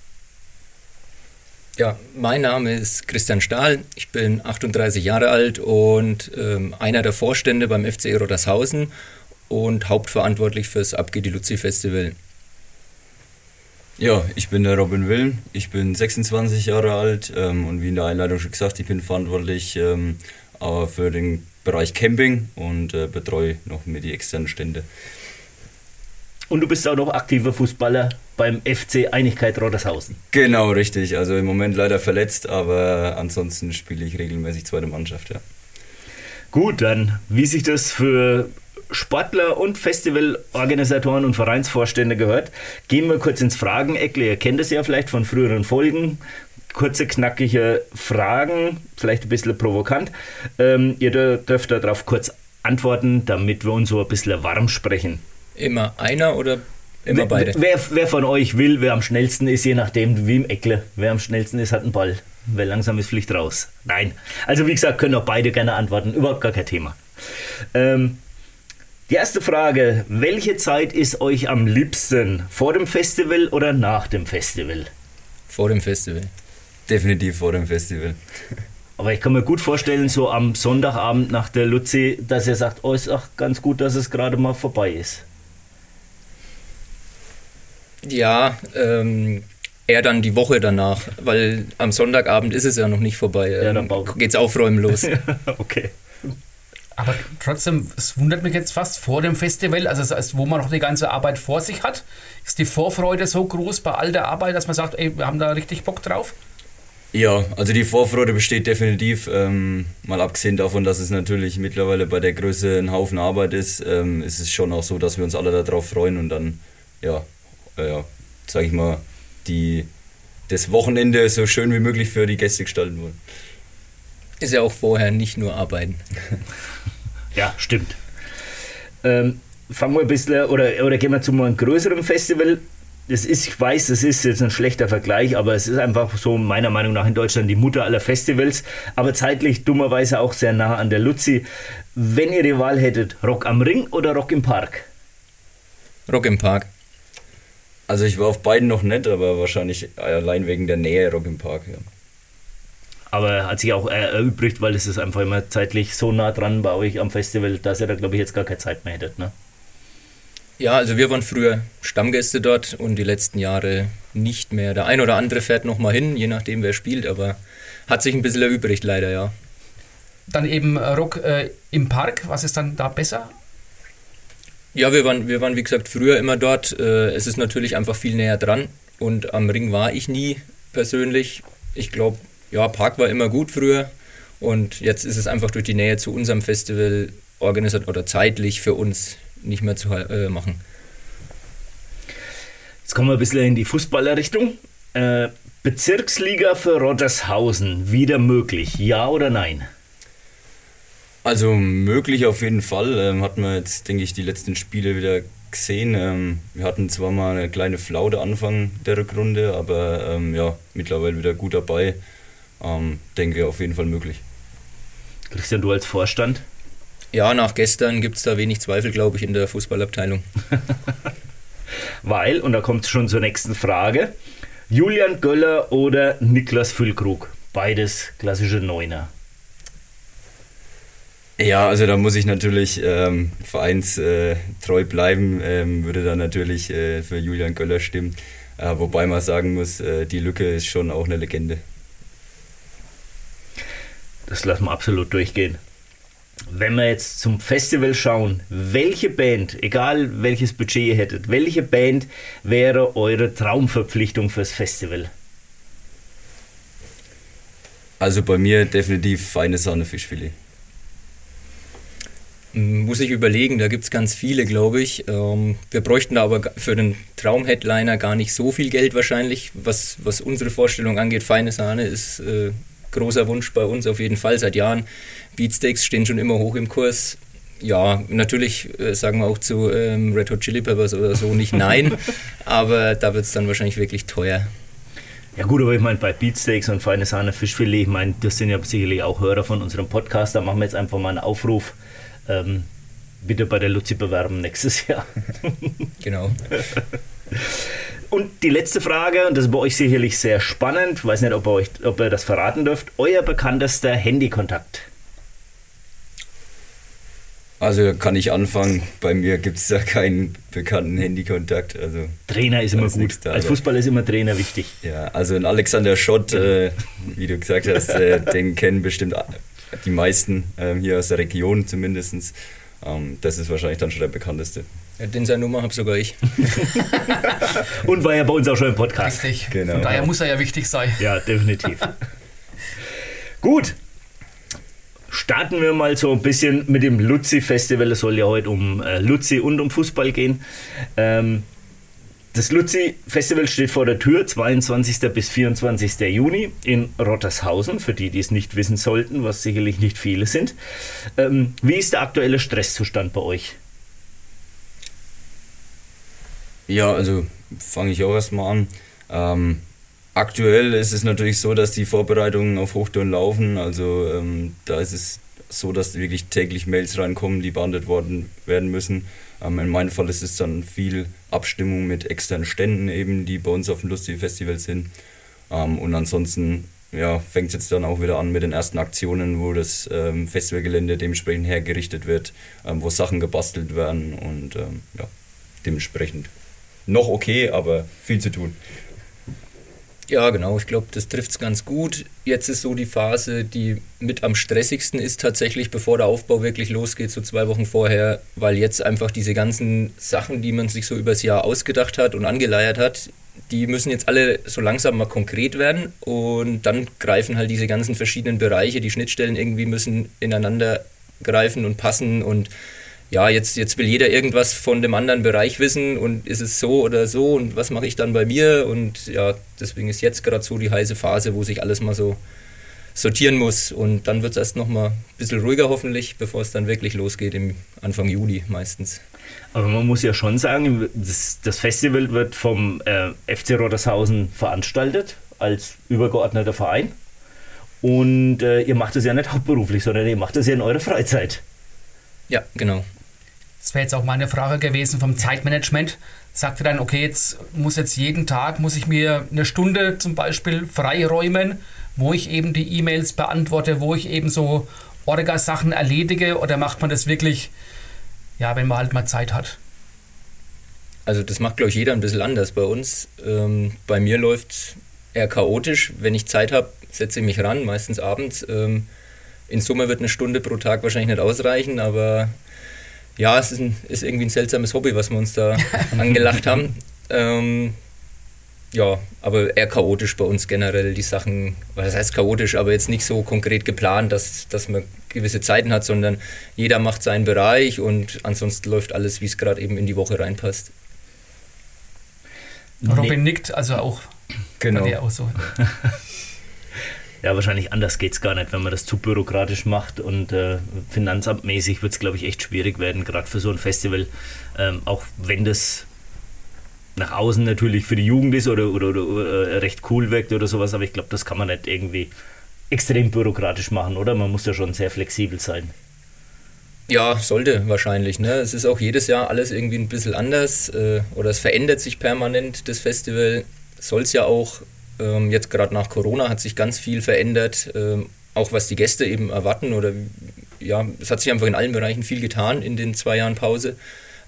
Ja, mein Name ist Christian Stahl. Ich bin 38 Jahre alt und ähm, einer der Vorstände beim FC Rodershausen und hauptverantwortlich fürs Abgeh die Luzi Festival. Ja, ich bin der Robin Wilm, ich bin 26 Jahre alt ähm, und wie in der Einleitung schon gesagt, ich bin verantwortlich ähm, äh, für den Bereich Camping und äh, betreue noch mit die externen Stände. Und du bist auch noch aktiver Fußballer beim FC Einigkeit Rottershausen. Genau, richtig. Also im Moment leider verletzt, aber ansonsten spiele ich regelmäßig zweite Mannschaft, ja. Gut, dann, wie sich das für Sportler und Festivalorganisatoren und Vereinsvorstände gehört, gehen wir kurz ins Frageneckle. Ihr kennt es ja vielleicht von früheren Folgen. Kurze, knackige Fragen, vielleicht ein bisschen provokant. Ähm, ihr dür- dürft darauf kurz antworten, damit wir uns so ein bisschen warm sprechen. Immer einer oder immer beide? Wer, wer von euch will, wer am schnellsten ist, je nachdem, wie im Eckle. Wer am schnellsten ist, hat einen Ball. Wer langsam ist, fliegt raus. Nein. Also, wie gesagt, können auch beide gerne antworten. Überhaupt gar kein Thema. Ähm, die erste Frage: Welche Zeit ist euch am liebsten? Vor dem Festival oder nach dem Festival? Vor dem Festival. Definitiv vor dem Festival. Aber ich kann mir gut vorstellen, so am Sonntagabend nach der Luzi, dass ihr sagt: Oh, ist auch ganz gut, dass es gerade mal vorbei ist. Ja, ähm, eher dann die Woche danach, weil am Sonntagabend ist es ja noch nicht vorbei. Ja, dann Ähm, bau- geht's aufräumen los. *laughs* okay. Aber trotzdem, es wundert mich jetzt fast vor dem Festival, also das heißt, wo man noch die ganze Arbeit vor sich hat, ist die Vorfreude so groß bei all der Arbeit, dass man sagt, ey, wir haben da richtig Bock drauf? Ja, also die Vorfreude besteht definitiv. Ähm, mal abgesehen davon, dass es natürlich mittlerweile bei der Größe ein Haufen Arbeit ist, ähm, ist es schon auch so, dass wir uns alle darauf freuen und dann, ja, ja sag ich mal, die, das Wochenende so schön wie möglich für die Gäste gestalten wollen. Ist ja auch vorher nicht nur arbeiten. *laughs* Ja, stimmt. Ähm, fangen wir ein bisschen, oder, oder gehen wir zu einem größeren Festival. das ist, ich weiß, das ist jetzt ein schlechter Vergleich, aber es ist einfach so meiner Meinung nach in Deutschland die Mutter aller Festivals, aber zeitlich dummerweise auch sehr nah an der Luzi. Wenn ihr die Wahl hättet, Rock am Ring oder Rock im Park? Rock im Park. Also ich war auf beiden noch nicht, aber wahrscheinlich allein wegen der Nähe Rock im Park, ja. Aber hat sich auch erübrigt, weil es ist einfach immer zeitlich so nah dran bei euch am Festival, dass ihr da, glaube ich, jetzt gar keine Zeit mehr hättet, ne? Ja, also wir waren früher Stammgäste dort und die letzten Jahre nicht mehr. Der ein oder andere fährt nochmal hin, je nachdem wer spielt, aber hat sich ein bisschen erübrigt leider, ja. Dann eben Rock äh, im Park, was ist dann da besser? Ja, wir waren, wir waren wie gesagt früher immer dort. Äh, es ist natürlich einfach viel näher dran und am Ring war ich nie persönlich. Ich glaube, ja, Park war immer gut früher und jetzt ist es einfach durch die Nähe zu unserem Festival organisiert oder zeitlich für uns nicht mehr zu äh, machen. Jetzt kommen wir ein bisschen in die Fußballerrichtung. Äh, Bezirksliga für Rottershausen, wieder möglich, ja oder nein? Also möglich auf jeden Fall. Ähm, hatten wir jetzt, denke ich, die letzten Spiele wieder gesehen. Ähm, wir hatten zwar mal eine kleine Flaute Anfang der Rückrunde, aber ähm, ja, mittlerweile wieder gut dabei. Ähm, denke auf jeden Fall möglich. Christian, du als Vorstand? Ja, nach gestern gibt es da wenig Zweifel, glaube ich, in der Fußballabteilung. *laughs* Weil, und da kommt es schon zur nächsten Frage, Julian Göller oder Niklas Füllkrug? Beides klassische Neuner. Ja, also da muss ich natürlich ähm, vereinstreu bleiben, ähm, würde dann natürlich äh, für Julian Göller stimmen. Äh, wobei man sagen muss, äh, die Lücke ist schon auch eine Legende. Das lassen wir absolut durchgehen. Wenn wir jetzt zum Festival schauen, welche Band, egal welches Budget ihr hättet, welche Band wäre eure Traumverpflichtung fürs Festival? Also bei mir definitiv feine Sahne Fischfilet. Muss ich überlegen, da gibt es ganz viele, glaube ich. Ähm, wir bräuchten da aber für den Traumheadliner gar nicht so viel Geld wahrscheinlich. Was, was unsere Vorstellung angeht, feine Sahne ist äh, großer Wunsch bei uns auf jeden Fall seit Jahren. Beatsteaks stehen schon immer hoch im Kurs. Ja, natürlich äh, sagen wir auch zu ähm, Red Hot Chili Peppers oder so nicht nein, *laughs* aber da wird es dann wahrscheinlich wirklich teuer. Ja gut, aber ich meine, bei Beatsteaks und feine Sahne Fischfilet, ich meine, das sind ja sicherlich auch Hörer von unserem Podcast, da machen wir jetzt einfach mal einen Aufruf. Ähm, bitte bei der Luzi bewerben nächstes Jahr. *laughs* genau. Und die letzte Frage, und das ist bei euch sicherlich sehr spannend, ich weiß nicht, ob ihr, euch, ob ihr das verraten dürft, euer bekanntester Handykontakt. Also kann ich anfangen, bei mir gibt es da keinen bekannten Handykontakt. Also Trainer ist immer gut. Da, Als Fußballer ist immer Trainer wichtig. Ja, also ein Alexander Schott, äh, wie du gesagt hast, äh, den kennen bestimmt die meisten äh, hier aus der Region zumindest. Ähm, das ist wahrscheinlich dann schon der bekannteste. Ja, den seine Nummer habe sogar ich. *laughs* Und war ja bei uns auch schon im Podcast. Richtig. Genau. Von daher muss er ja wichtig sein. Ja, definitiv. Gut, starten wir mal so ein bisschen mit dem Luzi-Festival. Es soll ja heute um äh, Luzi und um Fußball gehen. Ähm, das Luzi-Festival steht vor der Tür, 22. bis 24. Juni in Rottershausen, für die, die es nicht wissen sollten, was sicherlich nicht viele sind. Ähm, wie ist der aktuelle Stresszustand bei euch? Ja, also fange ich auch erstmal an. Ähm, Aktuell ist es natürlich so, dass die Vorbereitungen auf Hochtouren laufen. Also ähm, da ist es so, dass wirklich täglich Mails reinkommen, die behandelt worden werden müssen. Ähm, in meinem Fall ist es dann viel Abstimmung mit externen Ständen eben, die bei uns auf dem Lustige Festival sind. Ähm, und ansonsten ja, fängt es jetzt dann auch wieder an mit den ersten Aktionen, wo das ähm, Festivalgelände dementsprechend hergerichtet wird, ähm, wo Sachen gebastelt werden und ähm, ja, dementsprechend noch okay, aber viel zu tun. Ja, genau. Ich glaube, das trifft es ganz gut. Jetzt ist so die Phase, die mit am stressigsten ist tatsächlich, bevor der Aufbau wirklich losgeht, so zwei Wochen vorher, weil jetzt einfach diese ganzen Sachen, die man sich so übers Jahr ausgedacht hat und angeleiert hat, die müssen jetzt alle so langsam mal konkret werden und dann greifen halt diese ganzen verschiedenen Bereiche, die Schnittstellen irgendwie müssen ineinander greifen und passen und ja, jetzt, jetzt will jeder irgendwas von dem anderen Bereich wissen und ist es so oder so und was mache ich dann bei mir und ja, deswegen ist jetzt gerade so die heiße Phase, wo sich alles mal so sortieren muss. Und dann wird es erst nochmal ein bisschen ruhiger hoffentlich, bevor es dann wirklich losgeht im Anfang Juli meistens. Aber man muss ja schon sagen, das, das Festival wird vom äh, FC Rottershausen veranstaltet als übergeordneter Verein. Und äh, ihr macht es ja nicht hauptberuflich, sondern ihr macht es ja in eurer Freizeit. Ja, genau. Das wäre jetzt auch meine Frage gewesen vom Zeitmanagement. Sagt ihr dann, okay, jetzt muss jetzt jeden Tag, muss ich mir eine Stunde zum Beispiel freiräumen, wo ich eben die E-Mails beantworte, wo ich eben so Orga-Sachen erledige oder macht man das wirklich, ja, wenn man halt mal Zeit hat? Also das macht, glaube ich, jeder ein bisschen anders bei uns. Ähm, bei mir läuft eher chaotisch. Wenn ich Zeit habe, setze ich mich ran, meistens abends. Ähm, in Summe wird eine Stunde pro Tag wahrscheinlich nicht ausreichen, aber ja, es ist, ein, ist irgendwie ein seltsames Hobby, was wir uns da *laughs* angelacht haben. Ähm, ja, aber eher chaotisch bei uns generell die Sachen, was heißt chaotisch, aber jetzt nicht so konkret geplant, dass, dass man gewisse Zeiten hat, sondern jeder macht seinen Bereich und ansonsten läuft alles, wie es gerade eben in die Woche reinpasst. Robin nickt, also auch genau. bei dir auch so. *laughs* Ja, wahrscheinlich anders geht es gar nicht, wenn man das zu bürokratisch macht und äh, finanzamtmäßig wird es, glaube ich, echt schwierig werden, gerade für so ein Festival. Ähm, auch wenn das nach außen natürlich für die Jugend ist oder, oder, oder äh, recht cool wirkt oder sowas, aber ich glaube, das kann man nicht irgendwie extrem bürokratisch machen, oder? Man muss ja schon sehr flexibel sein. Ja, sollte wahrscheinlich. Ne? Es ist auch jedes Jahr alles irgendwie ein bisschen anders äh, oder es verändert sich permanent, das Festival. Soll es ja auch ähm, jetzt gerade nach Corona hat sich ganz viel verändert, ähm, auch was die Gäste eben erwarten oder ja, es hat sich einfach in allen Bereichen viel getan in den zwei Jahren Pause.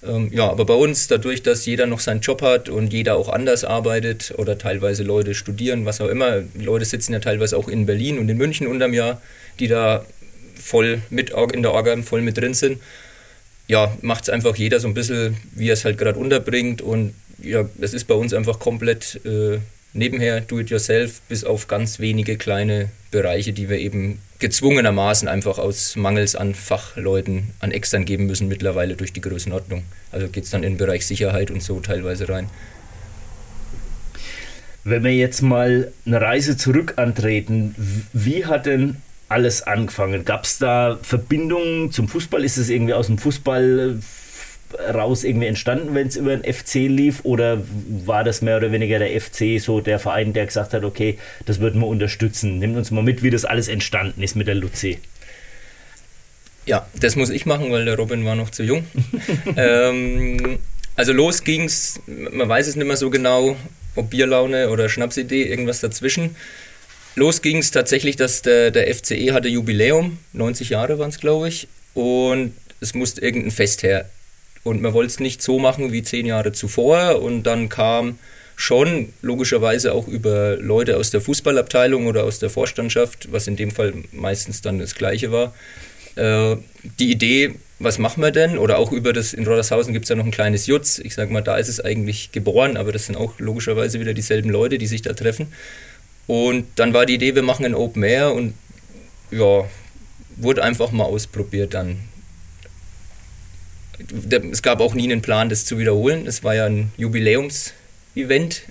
Ähm, ja, aber bei uns, dadurch, dass jeder noch seinen Job hat und jeder auch anders arbeitet oder teilweise Leute studieren, was auch immer, Leute sitzen ja teilweise auch in Berlin und in München unterm Jahr, die da voll mit in der Orga voll mit drin sind. Ja, macht es einfach jeder so ein bisschen, wie er es halt gerade unterbringt und ja, es ist bei uns einfach komplett äh, nebenher do-it-yourself, bis auf ganz wenige kleine Bereiche, die wir eben gezwungenermaßen einfach aus Mangels an Fachleuten an extern geben müssen, mittlerweile durch die Größenordnung. Also geht es dann in den Bereich Sicherheit und so teilweise rein. Wenn wir jetzt mal eine Reise zurück antreten, wie hat denn alles angefangen? Gab es da Verbindungen zum Fußball? Ist es irgendwie aus dem Fußball raus irgendwie entstanden, wenn es über den FC lief? Oder war das mehr oder weniger der FC so der Verein, der gesagt hat, okay, das würden wir unterstützen? Nimmt uns mal mit, wie das alles entstanden ist mit der Luzi. Ja, das muss ich machen, weil der Robin war noch zu jung. *laughs* ähm, also los ging's, man weiß es nicht mehr so genau, ob Bierlaune oder Schnapsidee, irgendwas dazwischen. Los ging es tatsächlich, dass der, der FCE hatte Jubiläum, 90 Jahre waren es, glaube ich, und es musste irgendein Fest her. Und man wollte es nicht so machen wie zehn Jahre zuvor. Und dann kam schon logischerweise auch über Leute aus der Fußballabteilung oder aus der Vorstandschaft, was in dem Fall meistens dann das Gleiche war, äh, die Idee, was machen wir denn? Oder auch über das, in Roddershausen gibt es ja noch ein kleines Jutz. Ich sage mal, da ist es eigentlich geboren, aber das sind auch logischerweise wieder dieselben Leute, die sich da treffen. Und dann war die Idee, wir machen ein Open Air und ja, wurde einfach mal ausprobiert dann es gab auch nie einen Plan, das zu wiederholen. Es war ja ein Jubiläumsevent.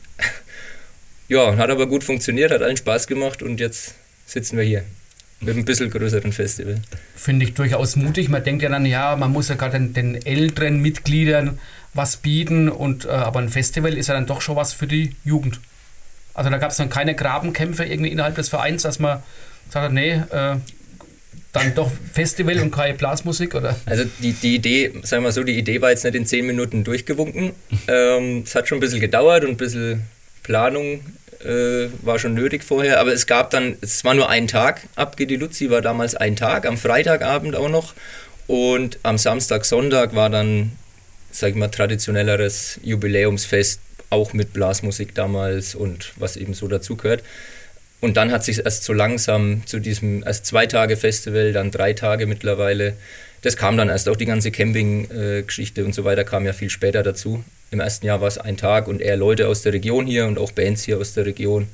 Ja, hat aber gut funktioniert, hat allen Spaß gemacht und jetzt sitzen wir hier mit einem bisschen größeren Festival. Finde ich durchaus mutig. Man denkt ja dann, ja, man muss ja gerade den, den, älteren Mitgliedern was bieten, und, äh, aber ein Festival ist ja dann doch schon was für die Jugend. Also da gab es dann keine Grabenkämpfe irgendwie innerhalb des Vereins, dass man sagt, nee, äh, dann doch Festival und keine Blasmusik, oder? Also die, die Idee, sagen wir so, die Idee war jetzt nicht in zehn Minuten durchgewunken. Ähm, es hat schon ein bisschen gedauert und ein bisschen Planung äh, war schon nötig vorher, aber es gab dann, es war nur ein Tag, Abge die Luzi war damals ein Tag, am Freitagabend auch noch und am Samstag, Sonntag war dann, sag ich mal, traditionelleres Jubiläumsfest, auch mit Blasmusik damals und was eben so dazugehört. Und dann hat sich erst so langsam zu diesem erst zwei Tage Festival, dann drei Tage mittlerweile. Das kam dann erst auch die ganze Camping-Geschichte und so weiter kam ja viel später dazu. Im ersten Jahr war es ein Tag und eher Leute aus der Region hier und auch Bands hier aus der Region.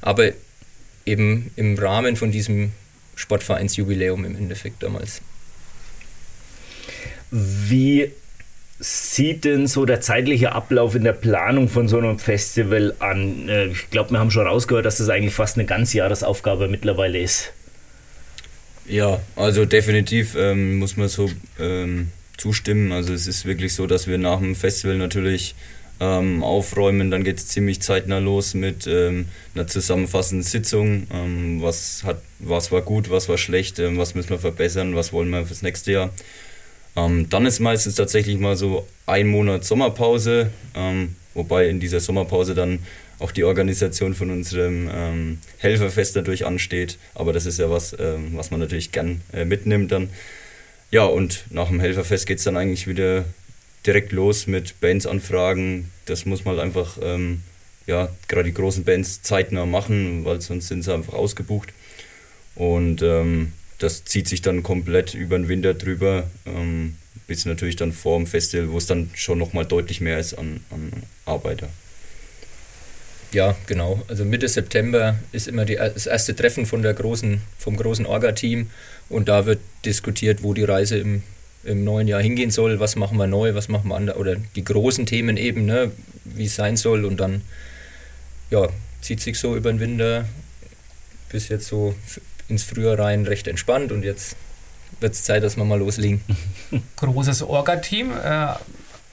Aber eben im Rahmen von diesem Sportvereinsjubiläum im Endeffekt damals. Wie sieht denn so der zeitliche Ablauf in der Planung von so einem Festival an? Äh, ich glaube, wir haben schon rausgehört, dass das eigentlich fast eine ganze Jahresaufgabe mittlerweile ist. Ja, also definitiv ähm, muss man so ähm, zustimmen. Also es ist wirklich so, dass wir nach dem Festival natürlich ähm, aufräumen. Dann geht es ziemlich zeitnah los mit ähm, einer zusammenfassenden Sitzung. Ähm, was, hat, was war gut, was war schlecht, ähm, was müssen wir verbessern, was wollen wir fürs nächste Jahr. Ähm, dann ist meistens tatsächlich mal so ein Monat Sommerpause, ähm, wobei in dieser Sommerpause dann auch die Organisation von unserem Helferfest natürlich ansteht. Aber das ist ja was, was man natürlich gern äh, mitnimmt dann. Ja, und nach dem Helferfest geht es dann eigentlich wieder direkt los mit Bands-Anfragen. Das muss man halt einfach, ähm, ja, gerade die großen Bands zeitnah machen, weil sonst sind sie einfach ausgebucht. Und ähm, das zieht sich dann komplett über den Winter drüber, ähm, bis natürlich dann vor dem Festival, wo es dann schon nochmal deutlich mehr ist an, an Arbeiter. Ja, genau. Also Mitte September ist immer die, das erste Treffen von der großen, vom großen Orga-Team und da wird diskutiert, wo die Reise im im neuen Jahr hingehen soll, was machen wir neu, was machen wir anders, oder die großen Themen eben, ne, wie es sein soll und dann ja, zieht sich so über den Winter bis jetzt so ins Frühjahr rein recht entspannt und jetzt wird es Zeit, dass wir mal loslegen. *laughs* Großes Orga-Team, äh,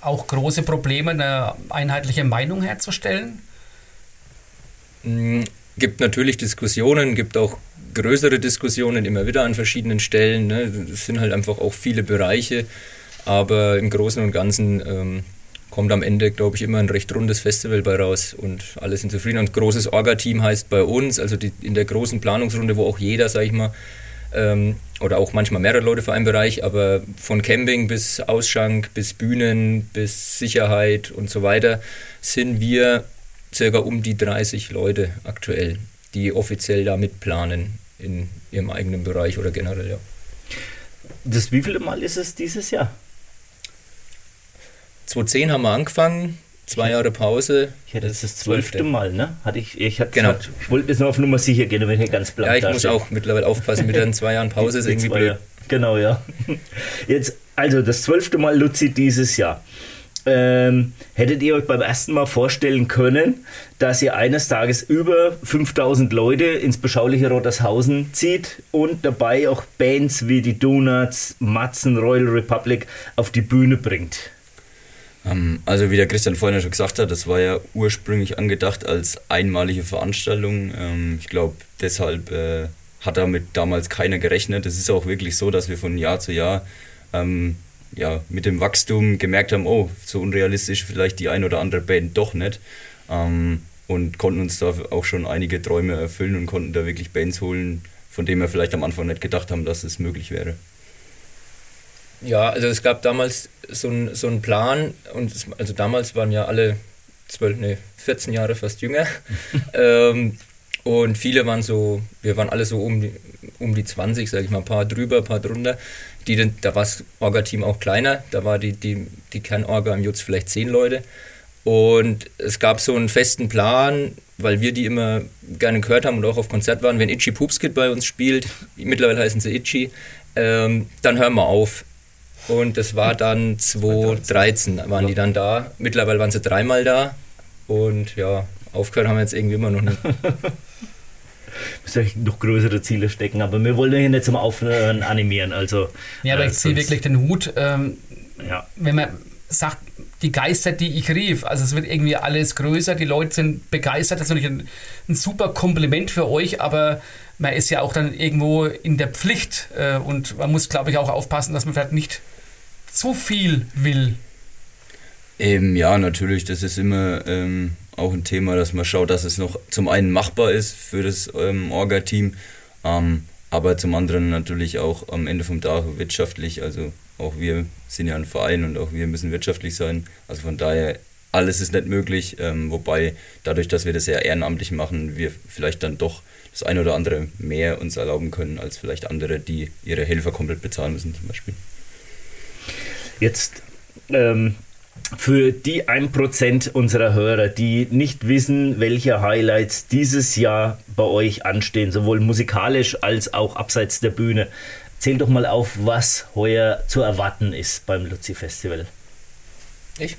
auch große Probleme, eine einheitliche Meinung herzustellen? Mm, gibt natürlich Diskussionen, gibt auch größere Diskussionen immer wieder an verschiedenen Stellen. Ne? Es sind halt einfach auch viele Bereiche, aber im Großen und Ganzen ähm, kommt am Ende, glaube ich, immer ein recht rundes Festival bei raus und alle sind zufrieden. Und großes Orga-Team heißt bei uns, also die, in der großen Planungsrunde, wo auch jeder, sag ich mal, ähm, oder auch manchmal mehrere Leute für einen Bereich, aber von Camping bis Ausschank, bis Bühnen, bis Sicherheit und so weiter, sind wir circa um die 30 Leute aktuell, die offiziell da mitplanen in ihrem eigenen Bereich oder generell, ja. Das wievielte Mal ist es dieses Jahr? 2010 haben wir angefangen, zwei Jahre Pause. Ich hatte das, das zwölfte Mal, ne? Hatte ich, ich, hatte genau. gesagt, ich wollte jetzt nur auf Nummer sicher gehen, wenn ich ganz blank Ja, ich muss auch mittlerweile aufpassen, mit den zwei Jahren Pause ist irgendwie blöd. Genau, ja. Jetzt, also das zwölfte Mal Luzi dieses Jahr. Ähm, hättet ihr euch beim ersten Mal vorstellen können, dass ihr eines Tages über 5000 Leute ins beschauliche Rottershausen zieht und dabei auch Bands wie die Donuts, Matzen, Royal Republic auf die Bühne bringt? Ähm, also wie der Christian vorhin schon gesagt hat, das war ja ursprünglich angedacht als einmalige Veranstaltung. Ähm, ich glaube, deshalb äh, hat damit damals keiner gerechnet. Es ist auch wirklich so, dass wir von Jahr zu Jahr ähm, ja, mit dem Wachstum gemerkt haben, oh, so unrealistisch vielleicht die ein oder andere Band doch nicht. Und konnten uns da auch schon einige Träume erfüllen und konnten da wirklich Bands holen, von denen wir vielleicht am Anfang nicht gedacht haben, dass es möglich wäre. Ja, also es gab damals so, ein, so einen Plan und es, also damals waren ja alle 12, nee, 14 Jahre fast jünger. *laughs* ähm, und viele waren so, wir waren alle so um die, um die 20, sage ich mal, ein paar drüber, ein paar drunter. Die, da war das Orga-Team auch kleiner, da war die, die, die Kernorga im Jutz vielleicht zehn Leute. Und es gab so einen festen Plan, weil wir die immer gerne gehört haben und auch auf Konzert waren, wenn Itchy Poopskit bei uns spielt, mittlerweile heißen sie Itchy, ähm, dann hören wir auf. Und das war dann 2013, waren die dann da. Mittlerweile waren sie dreimal da. Und ja, aufgehört haben wir jetzt irgendwie immer noch nicht. *laughs* müssen noch größere Ziele stecken, aber wir wollen hier nicht zum Aufhören animieren. Also, ja, aber äh, ich ziehe wirklich den Hut. Ähm, ja. Wenn man sagt, die Geister, die ich rief, also es wird irgendwie alles größer, die Leute sind begeistert, das ist natürlich ein, ein super Kompliment für euch, aber man ist ja auch dann irgendwo in der Pflicht äh, und man muss, glaube ich, auch aufpassen, dass man vielleicht nicht zu viel will. Ähm, ja, natürlich, das ist immer ähm, auch ein Thema, dass man schaut, dass es noch zum einen machbar ist für das ähm, Orga-Team, ähm, aber zum anderen natürlich auch am Ende vom Tag wirtschaftlich. Also auch wir sind ja ein Verein und auch wir müssen wirtschaftlich sein. Also von daher, alles ist nicht möglich, ähm, wobei dadurch, dass wir das ja ehrenamtlich machen, wir vielleicht dann doch das eine oder andere mehr uns erlauben können als vielleicht andere, die ihre Helfer komplett bezahlen müssen zum Beispiel. Jetzt ähm, für die 1% unserer Hörer, die nicht wissen, welche Highlights dieses Jahr bei euch anstehen, sowohl musikalisch als auch abseits der Bühne, zähl doch mal auf, was heuer zu erwarten ist beim Luzi Festival. Ich?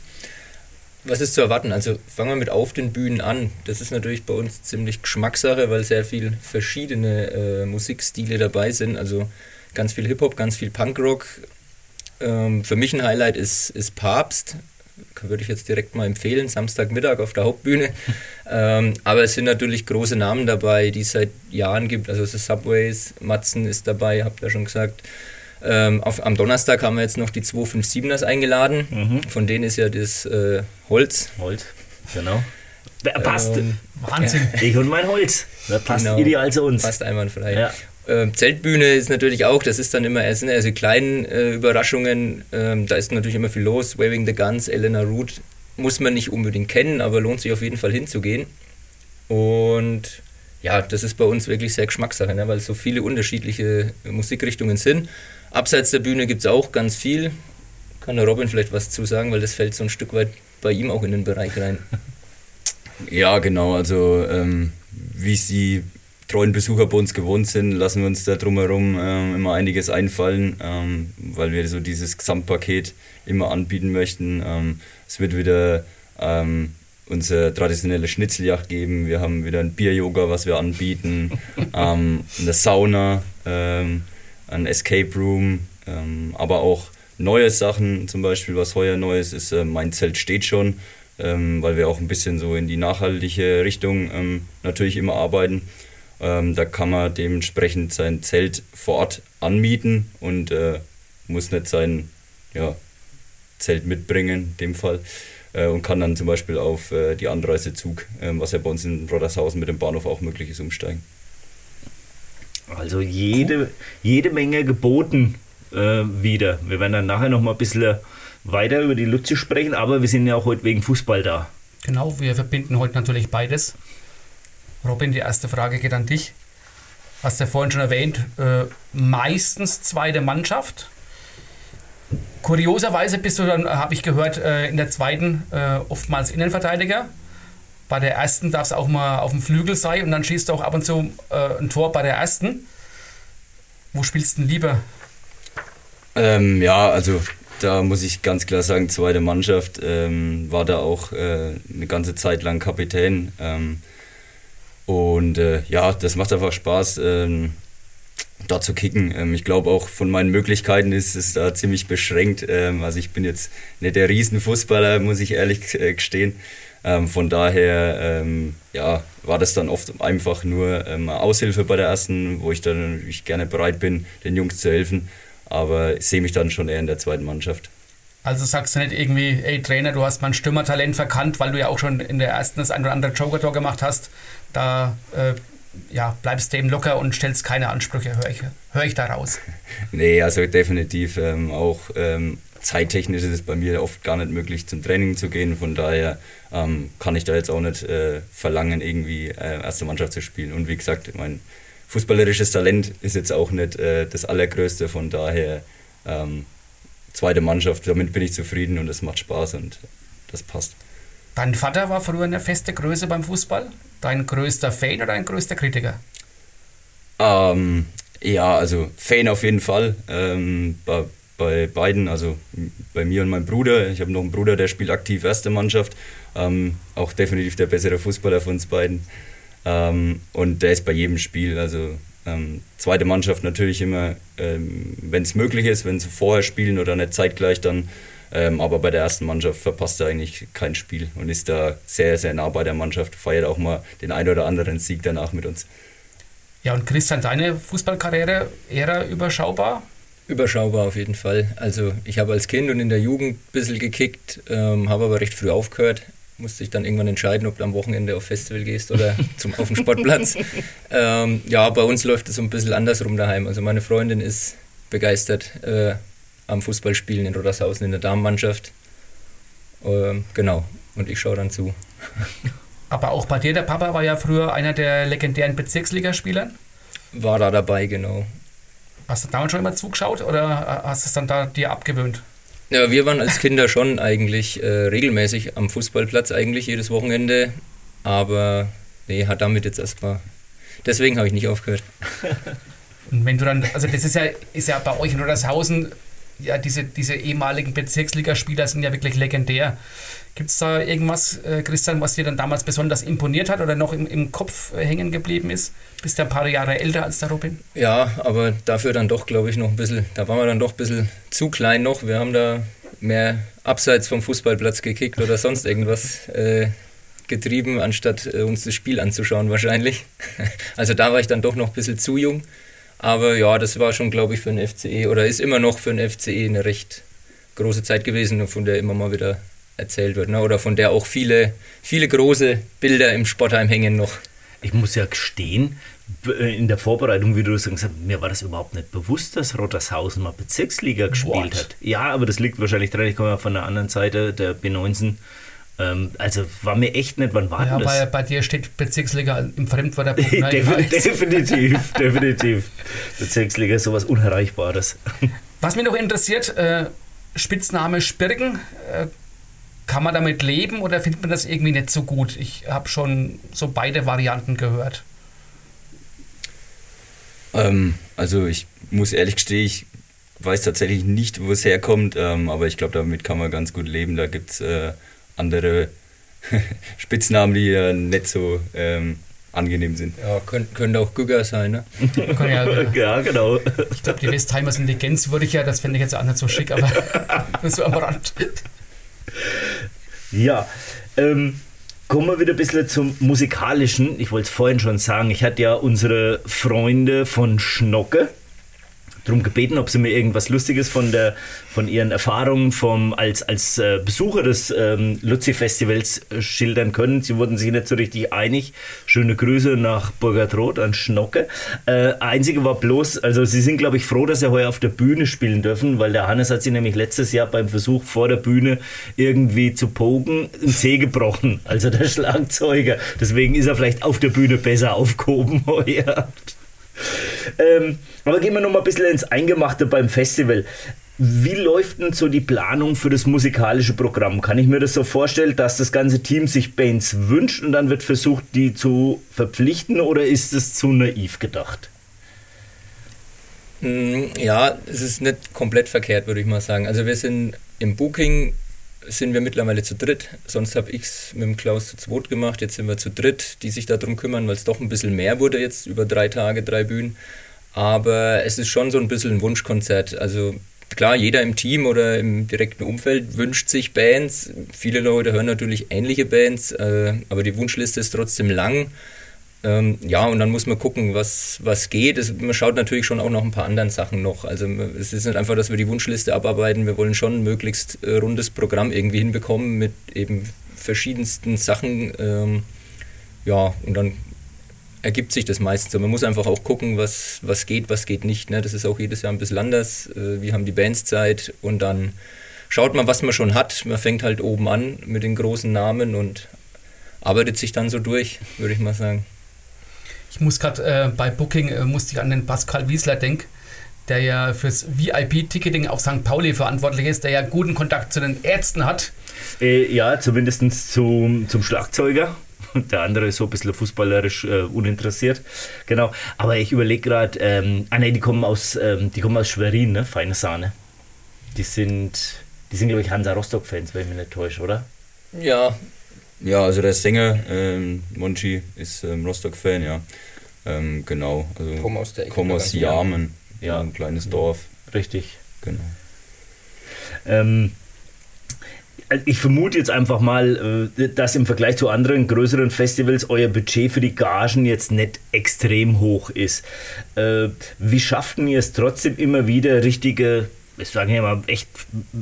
Was ist zu erwarten? Also fangen wir mit auf den Bühnen an. Das ist natürlich bei uns ziemlich Geschmackssache, weil sehr viel verschiedene äh, Musikstile dabei sind. Also ganz viel Hip-Hop, ganz viel Punkrock. Ähm, für mich ein Highlight ist, ist Papst. Würde ich jetzt direkt mal empfehlen, Samstagmittag auf der Hauptbühne. *laughs* ähm, aber es sind natürlich große Namen dabei, die es seit Jahren gibt. Also es ist Subways, Matzen ist dabei, habt ihr schon gesagt. Ähm, auf, am Donnerstag haben wir jetzt noch die 257ers eingeladen. Mhm. Von denen ist ja das äh, Holz. Holz, genau. Passt. Ähm, Wahnsinn. Ich und mein Holz. Das passt genau, ideal zu uns. Passt einwandfrei. Ja. Ähm, Zeltbühne ist natürlich auch, das ist dann immer, es sind also kleinen äh, Überraschungen, ähm, da ist natürlich immer viel los. Waving the Guns, Elena Root, muss man nicht unbedingt kennen, aber lohnt sich auf jeden Fall hinzugehen. Und ja, das ist bei uns wirklich sehr Geschmackssache, ne, weil es so viele unterschiedliche Musikrichtungen sind. Abseits der Bühne gibt es auch ganz viel. Kann der Robin vielleicht was zu sagen, weil das fällt so ein Stück weit bei ihm auch in den Bereich rein. *laughs* Ja, genau. Also, ähm, wie es die treuen Besucher bei uns gewohnt sind, lassen wir uns da drumherum ähm, immer einiges einfallen, ähm, weil wir so dieses Gesamtpaket immer anbieten möchten. Ähm, es wird wieder ähm, unsere traditionelle Schnitzeljagd geben. Wir haben wieder ein Bier-Yoga, was wir anbieten, *laughs* ähm, eine Sauna. Ähm, ein Escape Room, ähm, aber auch neue Sachen, zum Beispiel was heuer Neues ist, äh, mein Zelt steht schon, weil wir auch ein bisschen so in die nachhaltige Richtung natürlich immer arbeiten. Ähm, da kann man dementsprechend sein Zelt vor Ort anmieten und äh, muss nicht sein ja, Zelt mitbringen, in dem Fall. Äh, und kann dann zum Beispiel auf äh, die Anreisezug, ähm, was ja bei uns in Roddershausen mit dem Bahnhof auch möglich ist, umsteigen. Also jede, jede Menge geboten äh, wieder. Wir werden dann nachher noch mal ein bisschen weiter über die Lutze sprechen, aber wir sind ja auch heute wegen Fußball da. Genau, wir verbinden heute natürlich beides. Robin, die erste Frage geht an dich. Hast du ja vorhin schon erwähnt, äh, meistens zweite Mannschaft. Kurioserweise bist du dann, habe ich gehört, äh, in der zweiten äh, oftmals Innenverteidiger. Bei der ersten darf es auch mal auf dem Flügel sein und dann schießt du auch ab und zu äh, ein Tor bei der ersten. Wo spielst du denn lieber? Ähm, ja, also da muss ich ganz klar sagen, zweite Mannschaft ähm, war da auch äh, eine ganze Zeit lang Kapitän. Ähm, und äh, ja, das macht einfach Spaß, ähm, da zu kicken. Ähm, ich glaube auch von meinen Möglichkeiten ist es da ziemlich beschränkt. Ähm, also ich bin jetzt nicht der Riesenfußballer, muss ich ehrlich äh, gestehen. Ähm, von daher ähm, ja, war das dann oft einfach nur ähm, Aushilfe bei der ersten, wo ich dann natürlich gerne bereit bin, den Jungs zu helfen. Aber ich sehe mich dann schon eher in der zweiten Mannschaft. Also sagst du nicht irgendwie, ey Trainer, du hast mein Stürmertalent verkannt, weil du ja auch schon in der ersten das ein oder andere Joker-Tor gemacht hast. Da äh, ja, bleibst du eben locker und stellst keine Ansprüche, höre ich, hör ich da raus. *laughs* Nee, also definitiv ähm, auch ähm, zeittechnisch ist es bei mir oft gar nicht möglich, zum Training zu gehen. Von daher ähm, kann ich da jetzt auch nicht äh, verlangen, irgendwie äh, erste Mannschaft zu spielen. Und wie gesagt, mein fußballerisches Talent ist jetzt auch nicht äh, das allergrößte. Von daher ähm, zweite Mannschaft, damit bin ich zufrieden und es macht Spaß und das passt. Dein Vater war früher eine feste Größe beim Fußball? Dein größter Fan oder dein größter Kritiker? Ähm, ja, also Fan auf jeden Fall. Ähm, bei, bei beiden, also bei mir und meinem Bruder. Ich habe noch einen Bruder, der spielt aktiv erste Mannschaft. Ähm, auch definitiv der bessere Fußballer von uns beiden. Ähm, und der ist bei jedem Spiel. Also ähm, zweite Mannschaft natürlich immer, ähm, wenn es möglich ist, wenn sie vorher spielen oder nicht zeitgleich dann. Ähm, aber bei der ersten Mannschaft verpasst er eigentlich kein Spiel und ist da sehr, sehr nah bei der Mannschaft, feiert auch mal den ein oder anderen Sieg danach mit uns. Ja, und Christian, deine Fußballkarriere eher überschaubar? Überschaubar auf jeden Fall. Also ich habe als Kind und in der Jugend ein bisschen gekickt, ähm, habe aber recht früh aufgehört. Musste ich dann irgendwann entscheiden, ob du am Wochenende auf Festival gehst oder *laughs* zum, auf den Sportplatz. ähm, ja, bei uns läuft es so ein bisschen andersrum daheim. Also meine Freundin ist begeistert äh, am Fußballspielen in Rodershausen in der Damenmannschaft. Ähm, genau, und ich schaue dann zu. *laughs* Aber auch bei dir, der Papa war ja früher einer der legendären Bezirksligaspieler. War da dabei, genau. Hast du damals schon immer zugeschaut oder hast du es dann da dir abgewöhnt? Ja, wir waren als Kinder schon eigentlich äh, regelmäßig am Fußballplatz, eigentlich jedes Wochenende. Aber nee, hat damit jetzt erstmal. Deswegen habe ich nicht aufgehört. *laughs* Und wenn du dann, also das ist ja, ist ja bei euch in Rodershausen ja, diese, diese ehemaligen Bezirksligaspieler sind ja wirklich legendär. Gibt es da irgendwas, äh, Christian, was dir dann damals besonders imponiert hat oder noch im, im Kopf äh, hängen geblieben ist? Bist ja ein paar Jahre älter als der Robin. Ja, aber dafür dann doch, glaube ich, noch ein bisschen, da waren wir dann doch ein bisschen zu klein noch. Wir haben da mehr abseits vom Fußballplatz gekickt oder sonst irgendwas äh, getrieben, anstatt äh, uns das Spiel anzuschauen wahrscheinlich. *laughs* Also da war ich dann doch noch ein bisschen zu jung. Aber ja, das war schon, glaube ich, für den FCE oder ist immer noch für den FCE eine recht große Zeit gewesen, von der immer mal wieder erzählt wird. Ne? Oder von der auch viele, viele große Bilder im Sportheim hängen noch. Ich muss ja gestehen, äh, in der Vorbereitung, wie du das gesagt hast, mir war das überhaupt nicht bewusst, dass Rottershausen mal Bezirksliga gespielt What? hat. Ja, aber das liegt wahrscheinlich dran, ich komme ja von der anderen Seite der B19. Ähm, also war mir echt nicht, wann war ja, das? Bei, bei dir steht Bezirksliga im Fremdwörterbuch. *laughs* Ne? definitiv, *laughs* definitiv. Bezirksliga ist sowas Unerreichbares. Was mich noch interessiert, äh, Spitzname Spirken, äh, kann man damit leben oder findet man das irgendwie nicht so gut? Ich habe schon so beide Varianten gehört. Ähm, also ich muss ehrlich gestehen, ich weiß tatsächlich nicht, wo es herkommt, ähm, aber ich glaube, damit kann man ganz gut leben. Da gibt es äh, andere *laughs* Spitznamen, die ja nicht so ähm, angenehm sind. Ja, können, können auch Gügger sein, ne? *laughs* ja, ja, genau. Ich glaube, die Westheimer sind legenzwürdiger, das fände ich jetzt auch nicht so schick, aber *laughs* so am Rand. Ja, ähm, kommen wir wieder ein bisschen zum Musikalischen. Ich wollte es vorhin schon sagen, ich hatte ja unsere Freunde von Schnocke darum gebeten, ob sie mir irgendwas Lustiges von, der, von ihren Erfahrungen vom, als, als äh, Besucher des ähm, Luzi-Festivals äh, schildern können. Sie wurden sich nicht so richtig einig. Schöne Grüße nach Burgertrot an Schnocke. Äh, einzige war bloß, also sie sind, glaube ich, froh, dass sie heuer auf der Bühne spielen dürfen, weil der Hannes hat sie nämlich letztes Jahr beim Versuch vor der Bühne irgendwie zu pogen einen Zeh gebrochen, also der *laughs* Schlagzeuger. Deswegen ist er vielleicht auf der Bühne besser aufgehoben heuer. Ähm, aber gehen wir noch mal ein bisschen ins Eingemachte beim Festival. Wie läuft denn so die Planung für das musikalische Programm? Kann ich mir das so vorstellen, dass das ganze Team sich Bands wünscht und dann wird versucht, die zu verpflichten oder ist es zu naiv gedacht? Mm, ja, es ist nicht komplett verkehrt, würde ich mal sagen. Also wir sind im Booking sind wir mittlerweile zu dritt. Sonst habe ich es mit dem Klaus zu zweit gemacht. Jetzt sind wir zu dritt, die sich darum kümmern, weil es doch ein bisschen mehr wurde jetzt über drei Tage, drei Bühnen. Aber es ist schon so ein bisschen ein Wunschkonzert. Also klar, jeder im Team oder im direkten Umfeld wünscht sich Bands. Viele Leute hören natürlich ähnliche Bands, äh, aber die Wunschliste ist trotzdem lang. Ähm, ja, und dann muss man gucken, was, was geht. Es, man schaut natürlich schon auch noch ein paar anderen Sachen noch. Also es ist nicht einfach, dass wir die Wunschliste abarbeiten. Wir wollen schon ein möglichst äh, rundes Programm irgendwie hinbekommen mit eben verschiedensten Sachen. Ähm, ja, und dann ergibt sich das meistens so. Man muss einfach auch gucken, was, was geht, was geht nicht. Ne? Das ist auch jedes Jahr ein bisschen anders. Äh, wir haben die Bands Zeit und dann schaut man, was man schon hat. Man fängt halt oben an mit den großen Namen und arbeitet sich dann so durch, würde ich mal sagen. Ich muss gerade äh, bei Booking, äh, musste ich an den Pascal Wiesler denken, der ja fürs VIP-Ticketing auf St. Pauli verantwortlich ist, der ja guten Kontakt zu den Ärzten hat. Äh, ja, zumindest zum, zum Schlagzeuger. *laughs* Der andere ist so ein bisschen fußballerisch äh, uninteressiert. Genau. Aber ich überlege gerade, ähm, ah ne, die kommen aus, ähm, die kommen aus Schwerin, ne? Feine Sahne. Die sind, die sind, glaube ich, Hansa Rostock-Fans, wenn ich mich nicht täusche, oder? Ja, ja, also der Sänger, ähm, Monchi, ist ähm, Rostock-Fan, ja. Ähm, genau. Also komm aus der Ecke. Komm aus Jamen, ja. ein kleines Dorf. Richtig. Genau. Ähm, also ich vermute jetzt einfach mal, äh, dass im Vergleich zu anderen größeren Festivals euer Budget für die Gagen jetzt nicht extrem hoch ist. Äh, wie schafft ihr es trotzdem immer wieder richtige ich sage ja mal, echt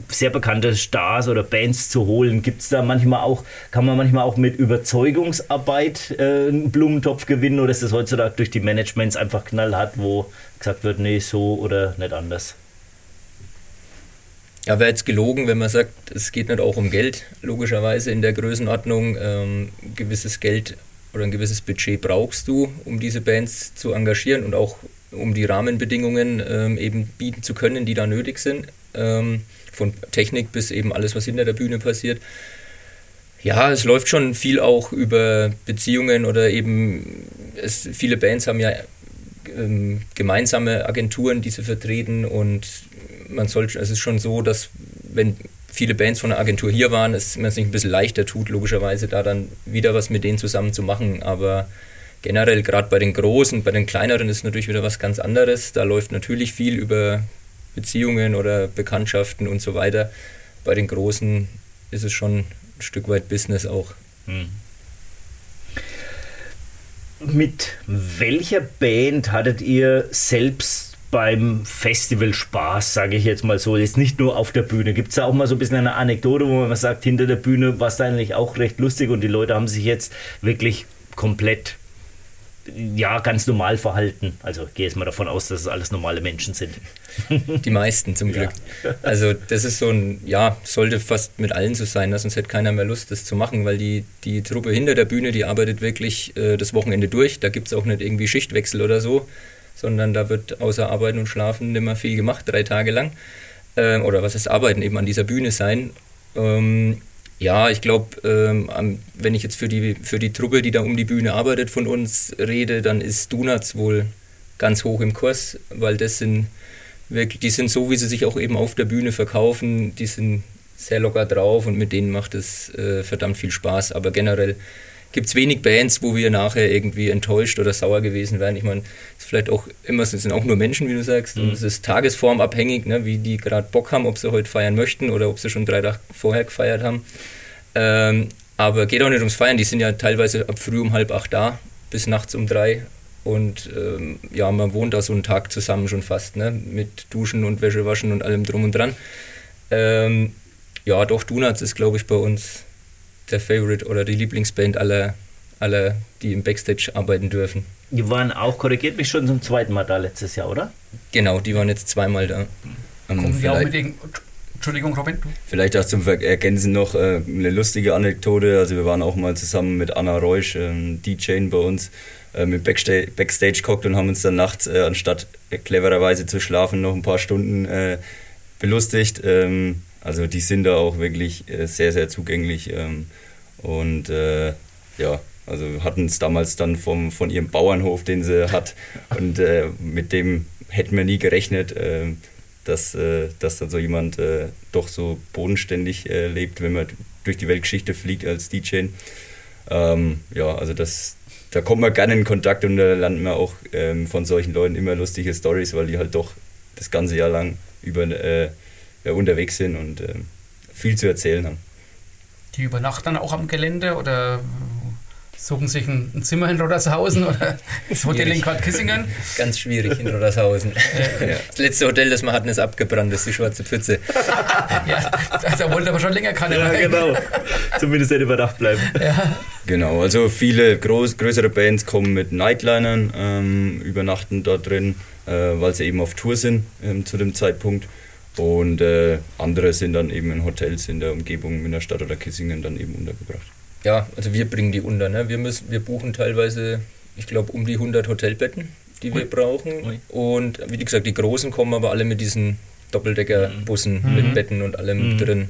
sehr bekannte Stars oder Bands zu holen. Gibt es da manchmal auch, kann man manchmal auch mit Überzeugungsarbeit äh, einen Blumentopf gewinnen oder ist das heutzutage durch die Managements einfach knallhart, wo gesagt wird, nee, so oder nicht anders? Ja, wäre jetzt gelogen, wenn man sagt, es geht nicht auch um Geld, logischerweise in der Größenordnung. Ähm, gewisses Geld oder ein gewisses Budget brauchst du, um diese Bands zu engagieren und auch um die Rahmenbedingungen ähm, eben bieten zu können, die da nötig sind. Ähm, von Technik bis eben alles, was hinter der Bühne passiert. Ja, es läuft schon viel auch über Beziehungen oder eben es, viele Bands haben ja ähm, gemeinsame Agenturen, die sie vertreten und man soll, es ist schon so, dass wenn viele Bands von der Agentur hier waren, es mir sich ein bisschen leichter tut, logischerweise da dann wieder was mit denen zusammen zu machen. Aber generell gerade bei den Großen, bei den Kleineren ist natürlich wieder was ganz anderes. Da läuft natürlich viel über Beziehungen oder Bekanntschaften und so weiter. Bei den Großen ist es schon ein Stück weit Business auch. Hm. Mit welcher Band hattet ihr selbst beim Festival Spaß, sage ich jetzt mal so, jetzt nicht nur auf der Bühne. Gibt es da auch mal so ein bisschen eine Anekdote, wo man sagt, hinter der Bühne war es eigentlich auch recht lustig und die Leute haben sich jetzt wirklich komplett ja, ganz normal verhalten. Also gehe jetzt mal davon aus, dass es alles normale Menschen sind. *laughs* Die meisten zum Glück. Ja. *laughs* Also das ist so ein, ja, sollte fast mit allen so sein, sonst hätte keiner mehr Lust, das zu machen, weil die, die Truppe hinter der Bühne, die arbeitet wirklich äh, das Wochenende durch. Da gibt es auch nicht irgendwie Schichtwechsel oder so, sondern da wird außer Arbeiten und Schlafen nicht mehr viel gemacht, drei Tage lang. Ähm, oder was ist Arbeiten, eben an dieser Bühne sein. Ähm, ja, ich glaube, ähm, wenn ich jetzt für die, für die Truppe, die da um die Bühne arbeitet, von uns rede, dann ist Donuts wohl ganz hoch im Kurs, weil das sind wirklich, die sind so, wie sie sich auch eben auf der Bühne verkaufen, die sind sehr locker drauf und mit denen macht es äh, verdammt viel Spaß. Aber generell gibt es wenig Bands, wo wir nachher irgendwie enttäuscht oder sauer gewesen wären. Ich meine, es ist vielleicht auch immer, es sind auch nur Menschen, wie du sagst, mhm. und es ist tagesformabhängig, ne, wie die gerade Bock haben, ob sie heute feiern möchten oder ob sie schon drei Tage vorher gefeiert haben. Ähm, aber geht auch nicht ums Feiern, die sind ja teilweise ab früh um halb acht da, bis nachts um drei. Und ähm, ja, man wohnt da so einen Tag zusammen schon fast, ne? mit Duschen und Wäsche waschen und allem drum und dran. Ähm, ja, doch, Donuts ist, glaube ich, bei uns der Favorite oder die Lieblingsband aller, aller, die im Backstage arbeiten dürfen. Die waren auch, korrigiert mich, schon zum zweiten Mal da letztes Jahr, oder? Genau, die waren jetzt zweimal da. Kommen die auch mit den, Entschuldigung, Robin. Vielleicht auch zum Ergänzen noch äh, eine lustige Anekdote. Also wir waren auch mal zusammen mit Anna Reusch, ähm, DJ bei uns, äh, mit Backstage, Backstage gehockt und haben uns dann nachts, äh, anstatt clevererweise zu schlafen, noch ein paar Stunden äh, belustigt. Ähm, also die sind da auch wirklich äh, sehr, sehr zugänglich. Ähm, und äh, ja, also hatten es damals dann vom, von ihrem Bauernhof, den sie hat. *laughs* Und äh, mit dem hätten wir nie gerechnet, äh, dass, äh, dass dann so jemand äh, doch so bodenständig lebt, wenn man durch die Weltgeschichte fliegt als DJ. Ähm, ja, also das, da kommt man gerne in Kontakt und da lernt man auch ähm, von solchen Leuten immer lustige Stories, weil die halt doch das ganze Jahr lang über ja, unterwegs sind und äh, viel zu erzählen haben. Die übernachten dann auch am Gelände oder suchen sich ein, ein Zimmer in Rodershausen oder *laughs* das Hotel in Quad Kissingen? Ganz schwierig in Rodershausen. *laughs* ja. Das letzte Hotel, das wir hatten, ist abgebrannt, das ist die Schwarze Pfütze. *laughs* ja, da wollte aber schon länger keiner ja, rein. genau. Zumindest nicht über Nacht bleiben. Ja. Genau, also viele groß, größere Bands kommen mit Nightlinern, ähm, übernachten da drin, äh, weil sie eben auf Tour sind ähm, zu dem Zeitpunkt. Und äh, andere sind dann eben in Hotels in der Umgebung in der Stadt oder Kissingen dann eben untergebracht. Ja, also wir bringen die unter. Ne? Wir, müssen, wir buchen teilweise, ich glaube, um die 100 Hotelbetten, die wir Ui. brauchen. Ui. Und wie gesagt, die Großen kommen aber alle mit diesen Doppeldeckerbussen mhm. mit Betten und allem mhm. drin.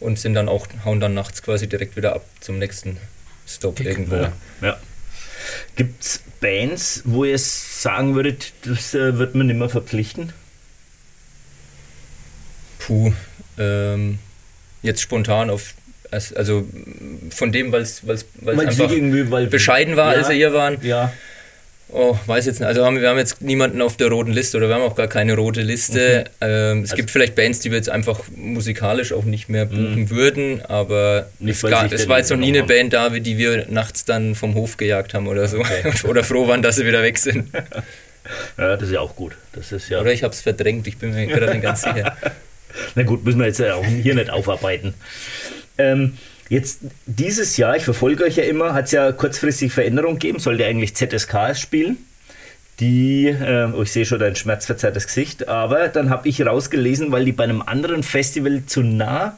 Und sind dann auch, hauen dann nachts quasi direkt wieder ab zum nächsten Stop Kick. irgendwo. Ja. ja. Gibt es Bands, wo ihr sagen würdet, das äh, wird man nicht mehr verpflichten? Puh, ähm, jetzt spontan auf, also von dem, weil es einfach weil bescheiden war, ja, als wir hier waren. Ja. Oh, weiß jetzt nicht. Also haben, wir haben jetzt niemanden auf der roten Liste oder wir haben auch gar keine rote Liste. Mhm. Ähm, es also gibt vielleicht Bands, die wir jetzt einfach musikalisch auch nicht mehr buchen mhm. würden, aber nicht, es, gar, es war jetzt noch nie eine Band da, die wir nachts dann vom Hof gejagt haben oder so. Okay. *laughs* oder froh waren, dass sie wieder weg sind. *laughs* Ja, das ist ja auch gut. Das ist ja oder ich habe es verdrängt, ich bin mir gerade nicht ganz sicher. *laughs* Na gut, müssen wir jetzt auch hier nicht aufarbeiten. Ähm, jetzt dieses Jahr, ich verfolge euch ja immer, hat es ja kurzfristig Veränderungen gegeben, sollte eigentlich ZSK spielen. Die, äh, oh, ich sehe schon dein schmerzverzerrtes Gesicht, aber dann habe ich rausgelesen, weil die bei einem anderen Festival zu nah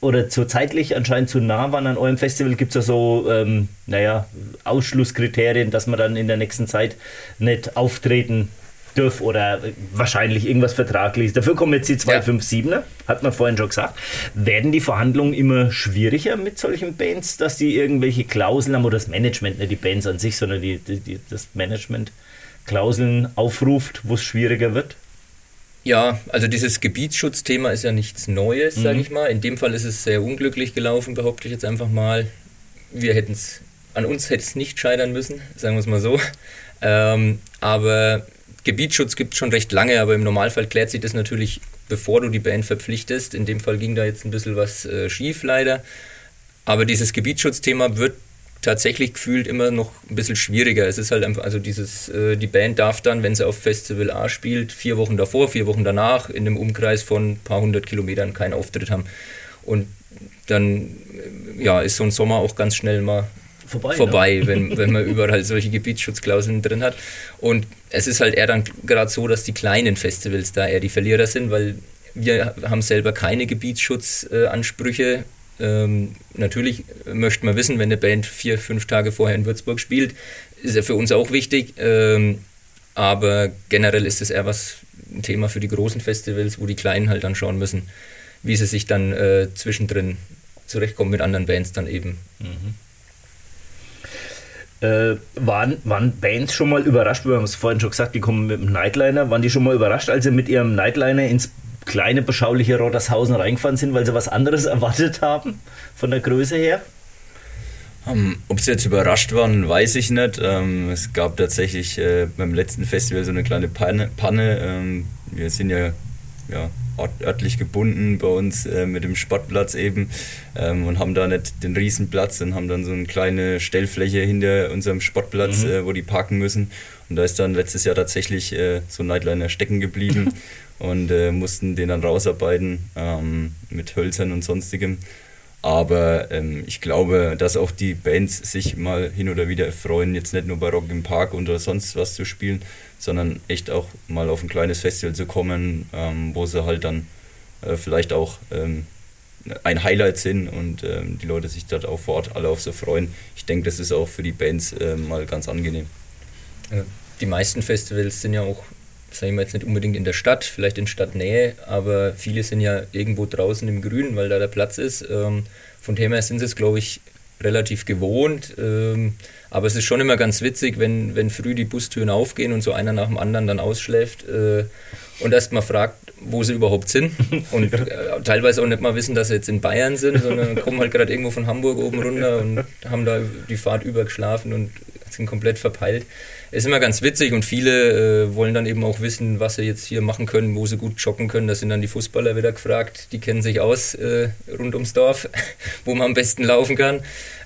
oder zu zeitlich anscheinend zu nah waren an eurem Festival, gibt es ja so, ähm, naja, Ausschlusskriterien, dass man dann in der nächsten Zeit nicht auftreten dürf oder wahrscheinlich irgendwas Vertragliches. Dafür kommen jetzt die 257er, ja. hat man vorhin schon gesagt. Werden die Verhandlungen immer schwieriger mit solchen Bands, dass die irgendwelche Klauseln haben oder das Management, nicht die Bands an sich, sondern die, die, die das Management Klauseln aufruft, wo es schwieriger wird? Ja, also dieses Gebietsschutzthema ist ja nichts Neues, Mhm. sage ich mal. In dem Fall ist es sehr unglücklich gelaufen, behaupte ich jetzt einfach mal. Wir hätten es, an uns hätte es nicht scheitern müssen, sagen wir es mal so. Ähm, aber Gebietsschutz gibt es schon recht lange, aber im Normalfall klärt sich das natürlich, bevor du die Band verpflichtest. In dem Fall ging da jetzt ein bisschen was äh, schief leider. Aber dieses Gebietsschutzthema wird tatsächlich gefühlt immer noch ein bisschen schwieriger. Es ist halt einfach, also dieses, äh, die Band darf dann, wenn sie auf Festival A spielt, vier Wochen davor, vier Wochen danach in einem Umkreis von ein paar hundert Kilometern keinen Auftritt haben. Und dann äh, ja, ist so ein Sommer auch ganz schnell mal Vorbei, vorbei, ne? wenn, wenn man überall solche Gebietsschutzklauseln drin hat. Und es ist halt eher dann gerade so, dass die kleinen Festivals da eher die Verlierer sind, weil wir haben selber keine Gebietsschutzanspräche. Ähm, natürlich möchte man wissen, wenn eine Band vier, fünf Tage vorher in Würzburg spielt, ist ja für uns auch wichtig. Ähm, aber generell ist es eher was ein Thema für die großen Festivals, wo die Kleinen halt dann schauen müssen, wie sie sich dann äh, zwischendrin zurechtkommen mit anderen Bands dann eben. Äh, waren, waren Bands schon mal überrascht? Wir haben es vorhin schon gesagt, die kommen mit dem Nightliner. Waren die schon mal überrascht, als sie mit ihrem Nightliner ins kleine, beschauliche Rottershausen reingefahren sind, weil sie was anderes *laughs* erwartet haben, von der Größe her? Ähm, Ob sie jetzt überrascht waren, weiß ich nicht. Ähm, es gab tatsächlich äh, beim letzten Festival so eine kleine Panne. Panne. Ähm, wir sind ja, ja ort- örtlich gebunden bei uns äh, mit dem Sportplatz eben ähm, und haben da nicht den Riesenplatz und haben dann so eine kleine Stellfläche hinter unserem Sportplatz, äh, wo die parken müssen. Und da ist dann letztes Jahr tatsächlich äh, so ein Nightliner stecken geblieben *laughs* und äh, mussten den dann rausarbeiten ähm, mit Hölzern und sonstigem. Aber ähm, ich glaube, dass auch die Bands sich mal hin oder wieder freuen, jetzt nicht nur bei Rock im Park oder sonst was zu spielen, sondern echt auch mal auf ein kleines Festival zu kommen, ähm, wo sie halt dann äh, vielleicht auch ähm, ein Highlight sind und ähm, die Leute sich dort auch vor Ort alle auf so freuen. Ich denke, das ist auch für die Bands äh, mal ganz angenehm. Ja, Die meisten Festivals sind ja auch, sagen wir jetzt nicht unbedingt in der Stadt, vielleicht in Stadtnähe, aber viele sind ja irgendwo draußen im Grün, weil da der Platz ist. Ähm, Von dem her sind sie es, glaube ich, relativ gewohnt. Ähm, Aber es ist schon immer ganz witzig, wenn, wenn früh die Bustüren aufgehen und so einer nach dem anderen dann ausschläft äh, und erst mal fragt, wo sie überhaupt sind. *laughs* Und äh, teilweise auch nicht mal wissen, dass sie jetzt in Bayern sind, sondern *laughs* kommen halt gerade irgendwo von Hamburg oben runter und haben da die Fahrt über geschlafen und sind komplett verpeilt. Ist immer ganz witzig und viele äh, wollen dann eben auch wissen, was sie jetzt hier machen können, wo sie gut joggen können. Da sind dann die Fußballer wieder gefragt, die kennen sich aus äh, rund ums Dorf, *laughs* wo man am besten laufen kann.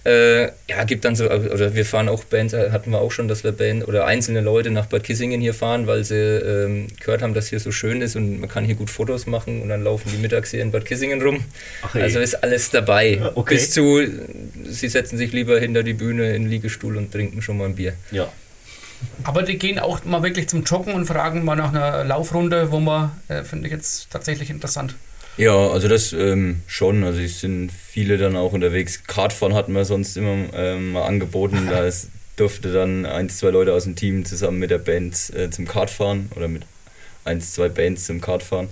Äh, ja, gibt dann so, oder wir fahren auch Bands, äh, hatten wir auch schon, dass wir Band oder einzelne Leute nach Bad Kissingen hier fahren, weil sie ähm, gehört haben, dass hier so schön ist und man kann hier gut Fotos machen und dann laufen die mittags hier in Bad Kissingen rum. Ach, also ist alles dabei. Okay. Bis zu, sie setzen sich lieber hinter die Bühne in den Liegestuhl und trinken schon mal ein Bier. Ja. Aber die gehen auch mal wirklich zum Joggen und fragen mal nach einer Laufrunde, wo man, äh, finde ich jetzt tatsächlich interessant. Ja, also das ähm, schon. Also es sind viele dann auch unterwegs. Kartfahren hatten wir sonst immer ähm, mal angeboten. Da *laughs* ist, durfte dann ein, zwei Leute aus dem Team zusammen mit der Band äh, zum Kartfahren oder mit eins, zwei Bands zum Kartfahren.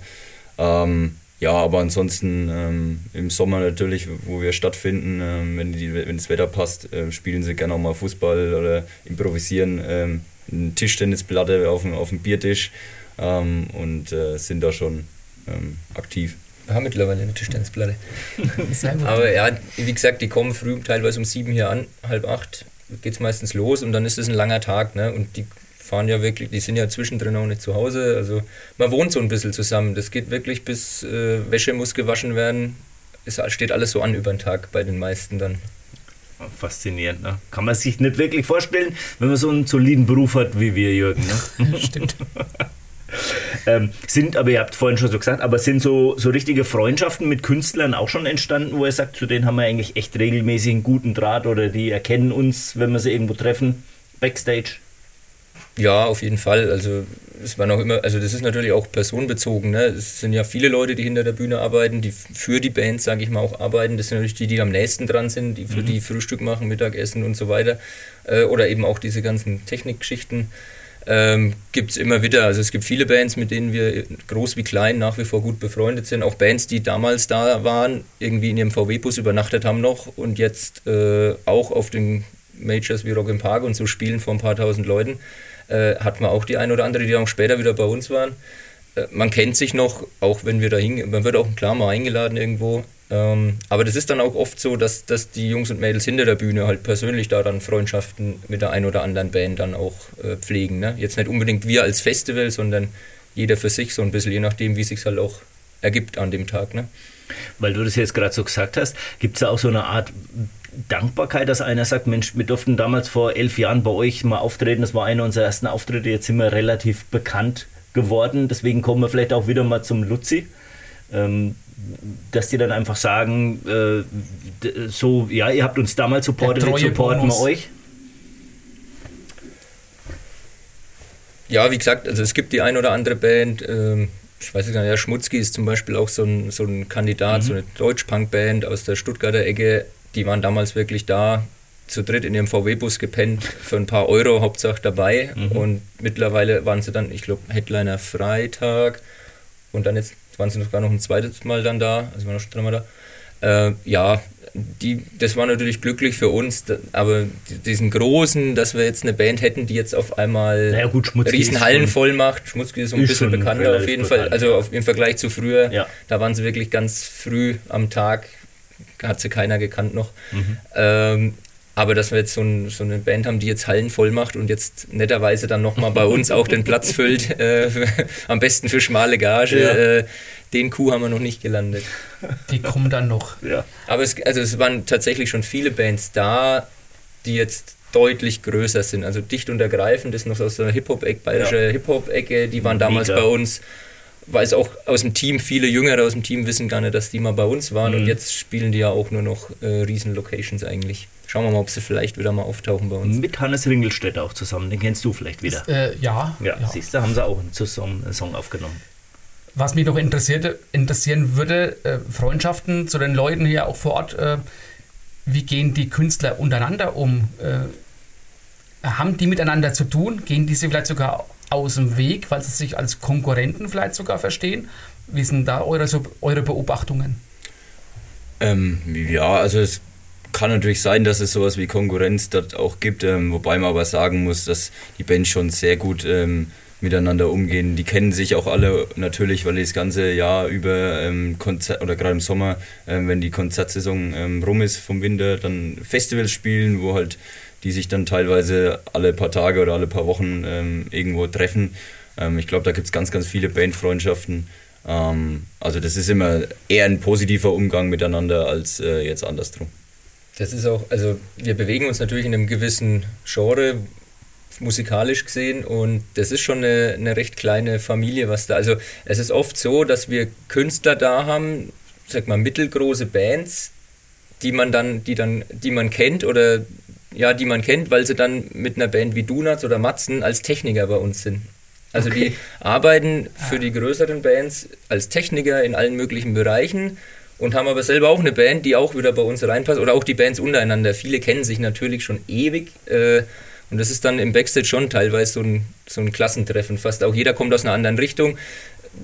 Ähm, ja, aber ansonsten ähm, im Sommer natürlich, wo wir stattfinden, ähm, wenn, die, wenn das Wetter passt, äh, spielen sie gerne auch mal Fußball oder improvisieren ähm, eine Tischtennisplatte auf dem, auf dem Biertisch ähm, und äh, sind da schon ähm, aktiv. Wir haben mittlerweile eine Tischtennisplatte. *laughs* Aber ja, wie gesagt, die kommen früh teilweise um sieben hier an, halb acht geht es meistens los und dann ist es ein langer Tag. Ne? Und die fahren ja wirklich, die sind ja zwischendrin auch nicht zu Hause. Also man wohnt so ein bisschen zusammen. Das geht wirklich bis äh, Wäsche muss gewaschen werden. Es steht alles so an über den Tag bei den meisten dann. Faszinierend, ne? Kann man sich nicht wirklich vorstellen, wenn man so einen soliden Beruf hat wie wir, Jürgen. Ne? *laughs* Stimmt. *laughs* ähm, sind, aber ihr habt vorhin schon so gesagt, aber sind so, so richtige Freundschaften mit Künstlern auch schon entstanden, wo ihr sagt, zu denen haben wir eigentlich echt regelmäßig einen guten Draht oder die erkennen uns, wenn wir sie irgendwo treffen, Backstage? Ja, auf jeden Fall. Also es war noch immer, also das ist natürlich auch personenbezogen. Ne? Es sind ja viele Leute, die hinter der Bühne arbeiten, die für die Band, sage ich mal, auch arbeiten. Das sind natürlich die, die am nächsten dran sind, die für die Frühstück machen, Mittagessen und so weiter. Äh, oder eben auch diese ganzen Technikgeschichten. Ähm, gibt es immer wieder. Also es gibt viele Bands, mit denen wir groß wie klein nach wie vor gut befreundet sind. Auch Bands, die damals da waren, irgendwie in ihrem VW-Bus übernachtet haben noch und jetzt äh, auch auf den Majors wie Rock im Park und so spielen vor ein paar tausend Leuten. Äh, hatten wir auch die ein oder andere, die auch später wieder bei uns waren. äh, man kennt sich noch, auch wenn wir da hingehen, man wird auch klar mal eingeladen irgendwo. Ähm, aber das ist dann auch oft so, dass, dass die Jungs und Mädels hinter der Bühne halt persönlich da dann Freundschaften mit der einen oder anderen Band dann auch äh, pflegen. Ne? Jetzt nicht unbedingt wir als Festival, sondern jeder für sich so ein bisschen, je nachdem, wie sich halt auch ergibt an dem Tag. Ne? Weil du das jetzt gerade so gesagt hast, gibt es da auch so eine Art Dankbarkeit, dass einer sagt, Mensch, wir durften damals vor elf Jahren bei euch mal auftreten, das war einer unserer ersten Auftritte, jetzt sind wir relativ bekannt geworden, deswegen kommen wir vielleicht auch wieder mal zum Luzi. Ähm, dass die dann einfach sagen, äh, so, ja, ihr habt uns damals supportet, jetzt supporten wir euch. Ja, wie gesagt, also es gibt die ein oder andere Band, ähm, ich weiß nicht, ja, Schmutzki ist zum Beispiel auch so ein, so ein Kandidat, mhm. so eine Deutsch-Punk-Band aus der Stuttgarter Ecke, die waren damals wirklich da, zu dritt in ihrem VW-Bus gepennt, für ein paar Euro Hauptsache dabei. Mhm. Und mittlerweile waren sie dann, ich glaube, Headliner Freitag und dann jetzt waren sie sogar noch ein zweites Mal dann da, also waren noch dreimal da. Äh, ja, die, das war natürlich glücklich für uns, aber diesen großen, dass wir jetzt eine Band hätten, die jetzt auf einmal naja, gut, Riesenhallen voll macht. Schmutzki ist so ein bisschen bekannter auf jeden bekannt, Fall, also auf, im Vergleich zu früher. Ja. Da waren sie wirklich ganz früh am Tag, hat sie keiner gekannt noch. Mhm. Ähm, aber dass wir jetzt so, ein, so, eine Band haben, die jetzt Hallen voll macht und jetzt netterweise dann nochmal bei uns auch den Platz füllt, *laughs* äh, am besten für schmale Gage, ja. äh, den Kuh haben wir noch nicht gelandet. Die kommen dann noch. Ja. Aber es, also es waren tatsächlich schon viele Bands da, die jetzt deutlich größer sind. Also dicht und ergreifend ist noch aus der Hip-Hop-Ecke, bayerische ja. Hip-Hop-Ecke, die waren damals Mega. bei uns weiß auch aus dem Team, viele Jüngere aus dem Team wissen gar nicht, dass die mal bei uns waren mhm. und jetzt spielen die ja auch nur noch äh, Riesen-Locations eigentlich. Schauen wir mal, ob sie vielleicht wieder mal auftauchen bei uns. Mit Hannes Ringelstädter auch zusammen, den kennst du vielleicht wieder. Ist, äh, ja, ja. Ja, siehst du, haben sie auch zusammen einen Song aufgenommen. Was mich noch interessieren würde, äh, Freundschaften zu den Leuten hier auch vor Ort, äh, wie gehen die Künstler untereinander um? Äh, haben die miteinander zu tun? Gehen diese vielleicht sogar aus dem Weg, weil sie sich als Konkurrenten vielleicht sogar verstehen? Wie sind da eure, eure Beobachtungen? Ähm, ja, also es kann natürlich sein, dass es sowas wie Konkurrenz dort auch gibt, ähm, wobei man aber sagen muss, dass die Bands schon sehr gut ähm, miteinander umgehen. Die kennen sich auch alle natürlich, weil die das ganze Jahr über ähm, Konzert oder gerade im Sommer, ähm, wenn die Konzertsaison ähm, rum ist vom Winter, dann Festivals spielen, wo halt die sich dann teilweise alle paar Tage oder alle paar Wochen ähm, irgendwo treffen. Ähm, ich glaube, da gibt es ganz, ganz viele Bandfreundschaften. Ähm, also das ist immer eher ein positiver Umgang miteinander als äh, jetzt andersrum. Das ist auch, also wir bewegen uns natürlich in einem gewissen Genre, musikalisch gesehen und das ist schon eine, eine recht kleine Familie, was da, also es ist oft so, dass wir Künstler da haben, sag mal mittelgroße Bands, die man dann, die dann, die man kennt oder ja, die man kennt, weil sie dann mit einer Band wie Donuts oder Matzen als Techniker bei uns sind. Also okay. die arbeiten für die größeren Bands als Techniker in allen möglichen Bereichen und haben aber selber auch eine Band, die auch wieder bei uns reinpasst oder auch die Bands untereinander. Viele kennen sich natürlich schon ewig äh, und das ist dann im Backstage schon teilweise so ein, so ein Klassentreffen. Fast auch jeder kommt aus einer anderen Richtung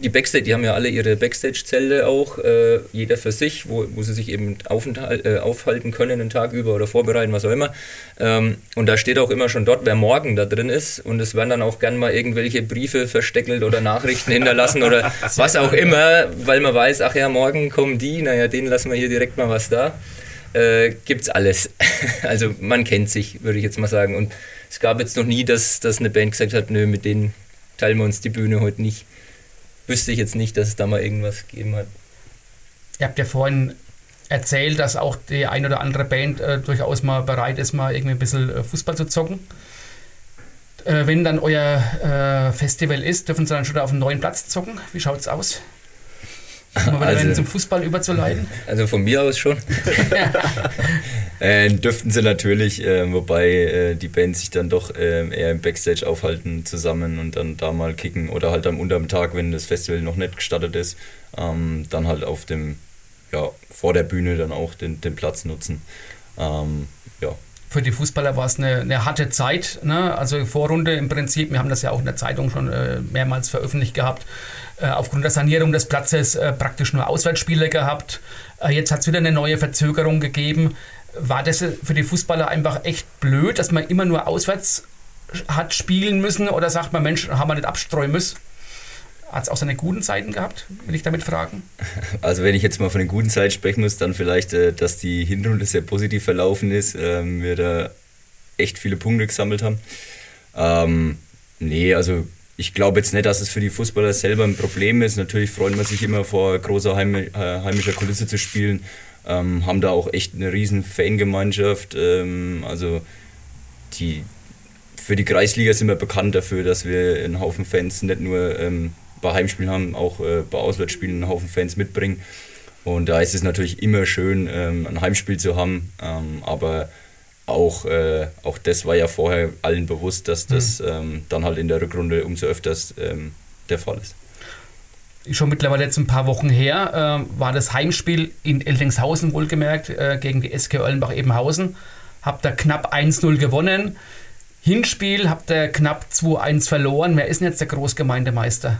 die Backstage, die haben ja alle ihre Backstage-Zelle auch, äh, jeder für sich, wo, wo sie sich eben äh, aufhalten können den Tag über oder vorbereiten, was auch immer. Ähm, und da steht auch immer schon dort, wer morgen da drin ist. Und es werden dann auch gern mal irgendwelche Briefe versteckelt oder Nachrichten hinterlassen oder *laughs* was auch immer, weil man weiß, ach ja, morgen kommen die, naja, denen lassen wir hier direkt mal was da. Äh, gibt's alles. *laughs* also man kennt sich, würde ich jetzt mal sagen. Und es gab jetzt noch nie, dass, dass eine Band gesagt hat, nö, mit denen teilen wir uns die Bühne heute nicht wüsste ich jetzt nicht, dass es da mal irgendwas gegeben hat. Ihr habt ja vorhin erzählt, dass auch die ein oder andere Band äh, durchaus mal bereit ist, mal irgendwie ein bisschen äh, Fußball zu zocken. Äh, wenn dann euer äh, Festival ist, dürfen sie dann schon auf einem neuen Platz zocken? Wie schaut es aus? Um also, zum Fußball überzuleiten? *laughs* Also von mir aus schon. *laughs* äh, dürften sie natürlich, äh, wobei äh, die Bands sich dann doch äh, eher im Backstage aufhalten zusammen und dann da mal kicken oder halt am unterm Tag, wenn das Festival noch nicht gestartet ist, ähm, dann halt auf dem, ja, vor der Bühne dann auch den, den Platz nutzen. Ähm, ja, für die Fußballer war es eine, eine harte Zeit. Ne? Also Vorrunde im Prinzip, wir haben das ja auch in der Zeitung schon äh, mehrmals veröffentlicht gehabt, äh, aufgrund der Sanierung des Platzes äh, praktisch nur Auswärtsspiele gehabt. Äh, jetzt hat es wieder eine neue Verzögerung gegeben. War das für die Fußballer einfach echt blöd, dass man immer nur auswärts hat spielen müssen oder sagt man, Mensch, haben wir nicht abstreuen müssen? Hat es auch seine guten Seiten gehabt, will ich damit fragen? *laughs* Also wenn ich jetzt mal von den guten Seiten sprechen muss, dann vielleicht, äh, dass die Hinrunde sehr positiv verlaufen ist, ähm, wir da echt viele Punkte gesammelt haben. Ähm, nee, also ich glaube jetzt nicht, dass es für die Fußballer selber ein Problem ist. Natürlich freut man sich immer vor großer äh, heimischer Kulisse zu spielen. Ähm, haben da auch echt eine riesen Fangemeinschaft. Ähm, also die, für die Kreisliga sind wir bekannt dafür, dass wir einen Haufen Fans nicht nur ähm, bei Heimspielen haben, auch äh, bei Auswärtsspielen einen Haufen Fans mitbringen. Und da ist es natürlich immer schön, ähm, ein Heimspiel zu haben. Ähm, aber auch, äh, auch das war ja vorher allen bewusst, dass das mhm. ähm, dann halt in der Rückrunde umso öfters ähm, der Fall ist. Schon mittlerweile jetzt ein paar Wochen her äh, war das Heimspiel in Eltingshausen wohlgemerkt äh, gegen die SK Ollenbach-Ebenhausen. Habt ihr knapp 1-0 gewonnen. Hinspiel habt ihr knapp 2-1 verloren. Wer ist denn jetzt der Großgemeindemeister?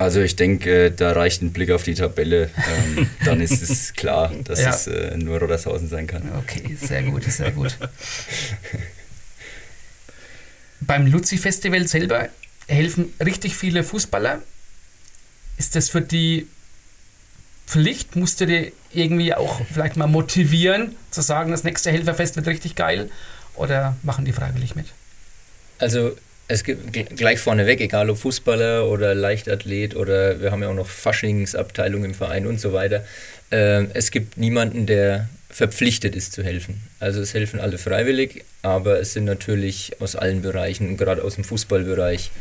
Also ich denke, äh, da reicht ein Blick auf die Tabelle. Ähm, *laughs* dann ist es klar, dass ja. es äh, nur Rodershausen sein kann. Okay, sehr gut, sehr gut. Beim Luzi-Festival selber helfen richtig viele Fußballer. Ist das für die Pflicht? Musst du dir irgendwie auch vielleicht mal motivieren, zu sagen, das nächste Helferfest wird richtig geil? Oder machen die freiwillig mit? Also es gibt gleich vorneweg, egal ob Fußballer oder Leichtathlet oder wir haben ja auch noch Faschingsabteilung im Verein und so weiter. Äh, es gibt niemanden, der verpflichtet ist zu helfen. Also es helfen alle freiwillig, aber es sind natürlich aus allen Bereichen, gerade aus dem Fußballbereich,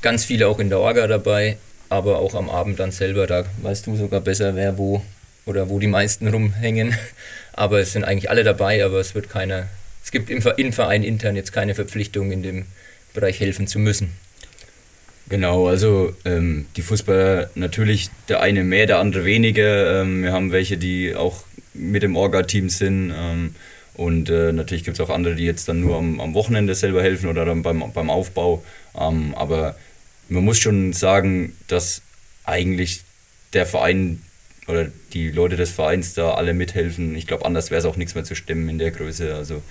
ganz viele auch in der Orga dabei, aber auch am Abend dann selber, da weißt du sogar besser, wer wo oder wo die meisten rumhängen. *laughs* Aber es sind eigentlich alle dabei, aber es wird keiner, es gibt im Verein intern jetzt keine Verpflichtung in dem Bereich helfen zu müssen. Genau, also ähm, die Fußballer natürlich der eine mehr, der andere weniger. Ähm, wir haben welche, die auch mit dem Orga-Team sind. Ähm, und äh, natürlich gibt es auch andere, die jetzt dann nur am, am, Wochenende selber helfen oder dann beim, beim Aufbau. Ähm, aber man muss schon sagen, dass eigentlich der Verein oder die Leute des Vereins da alle mithelfen. Ich glaube, anders wäre es auch nichts mehr zu stemmen in der Größe. Also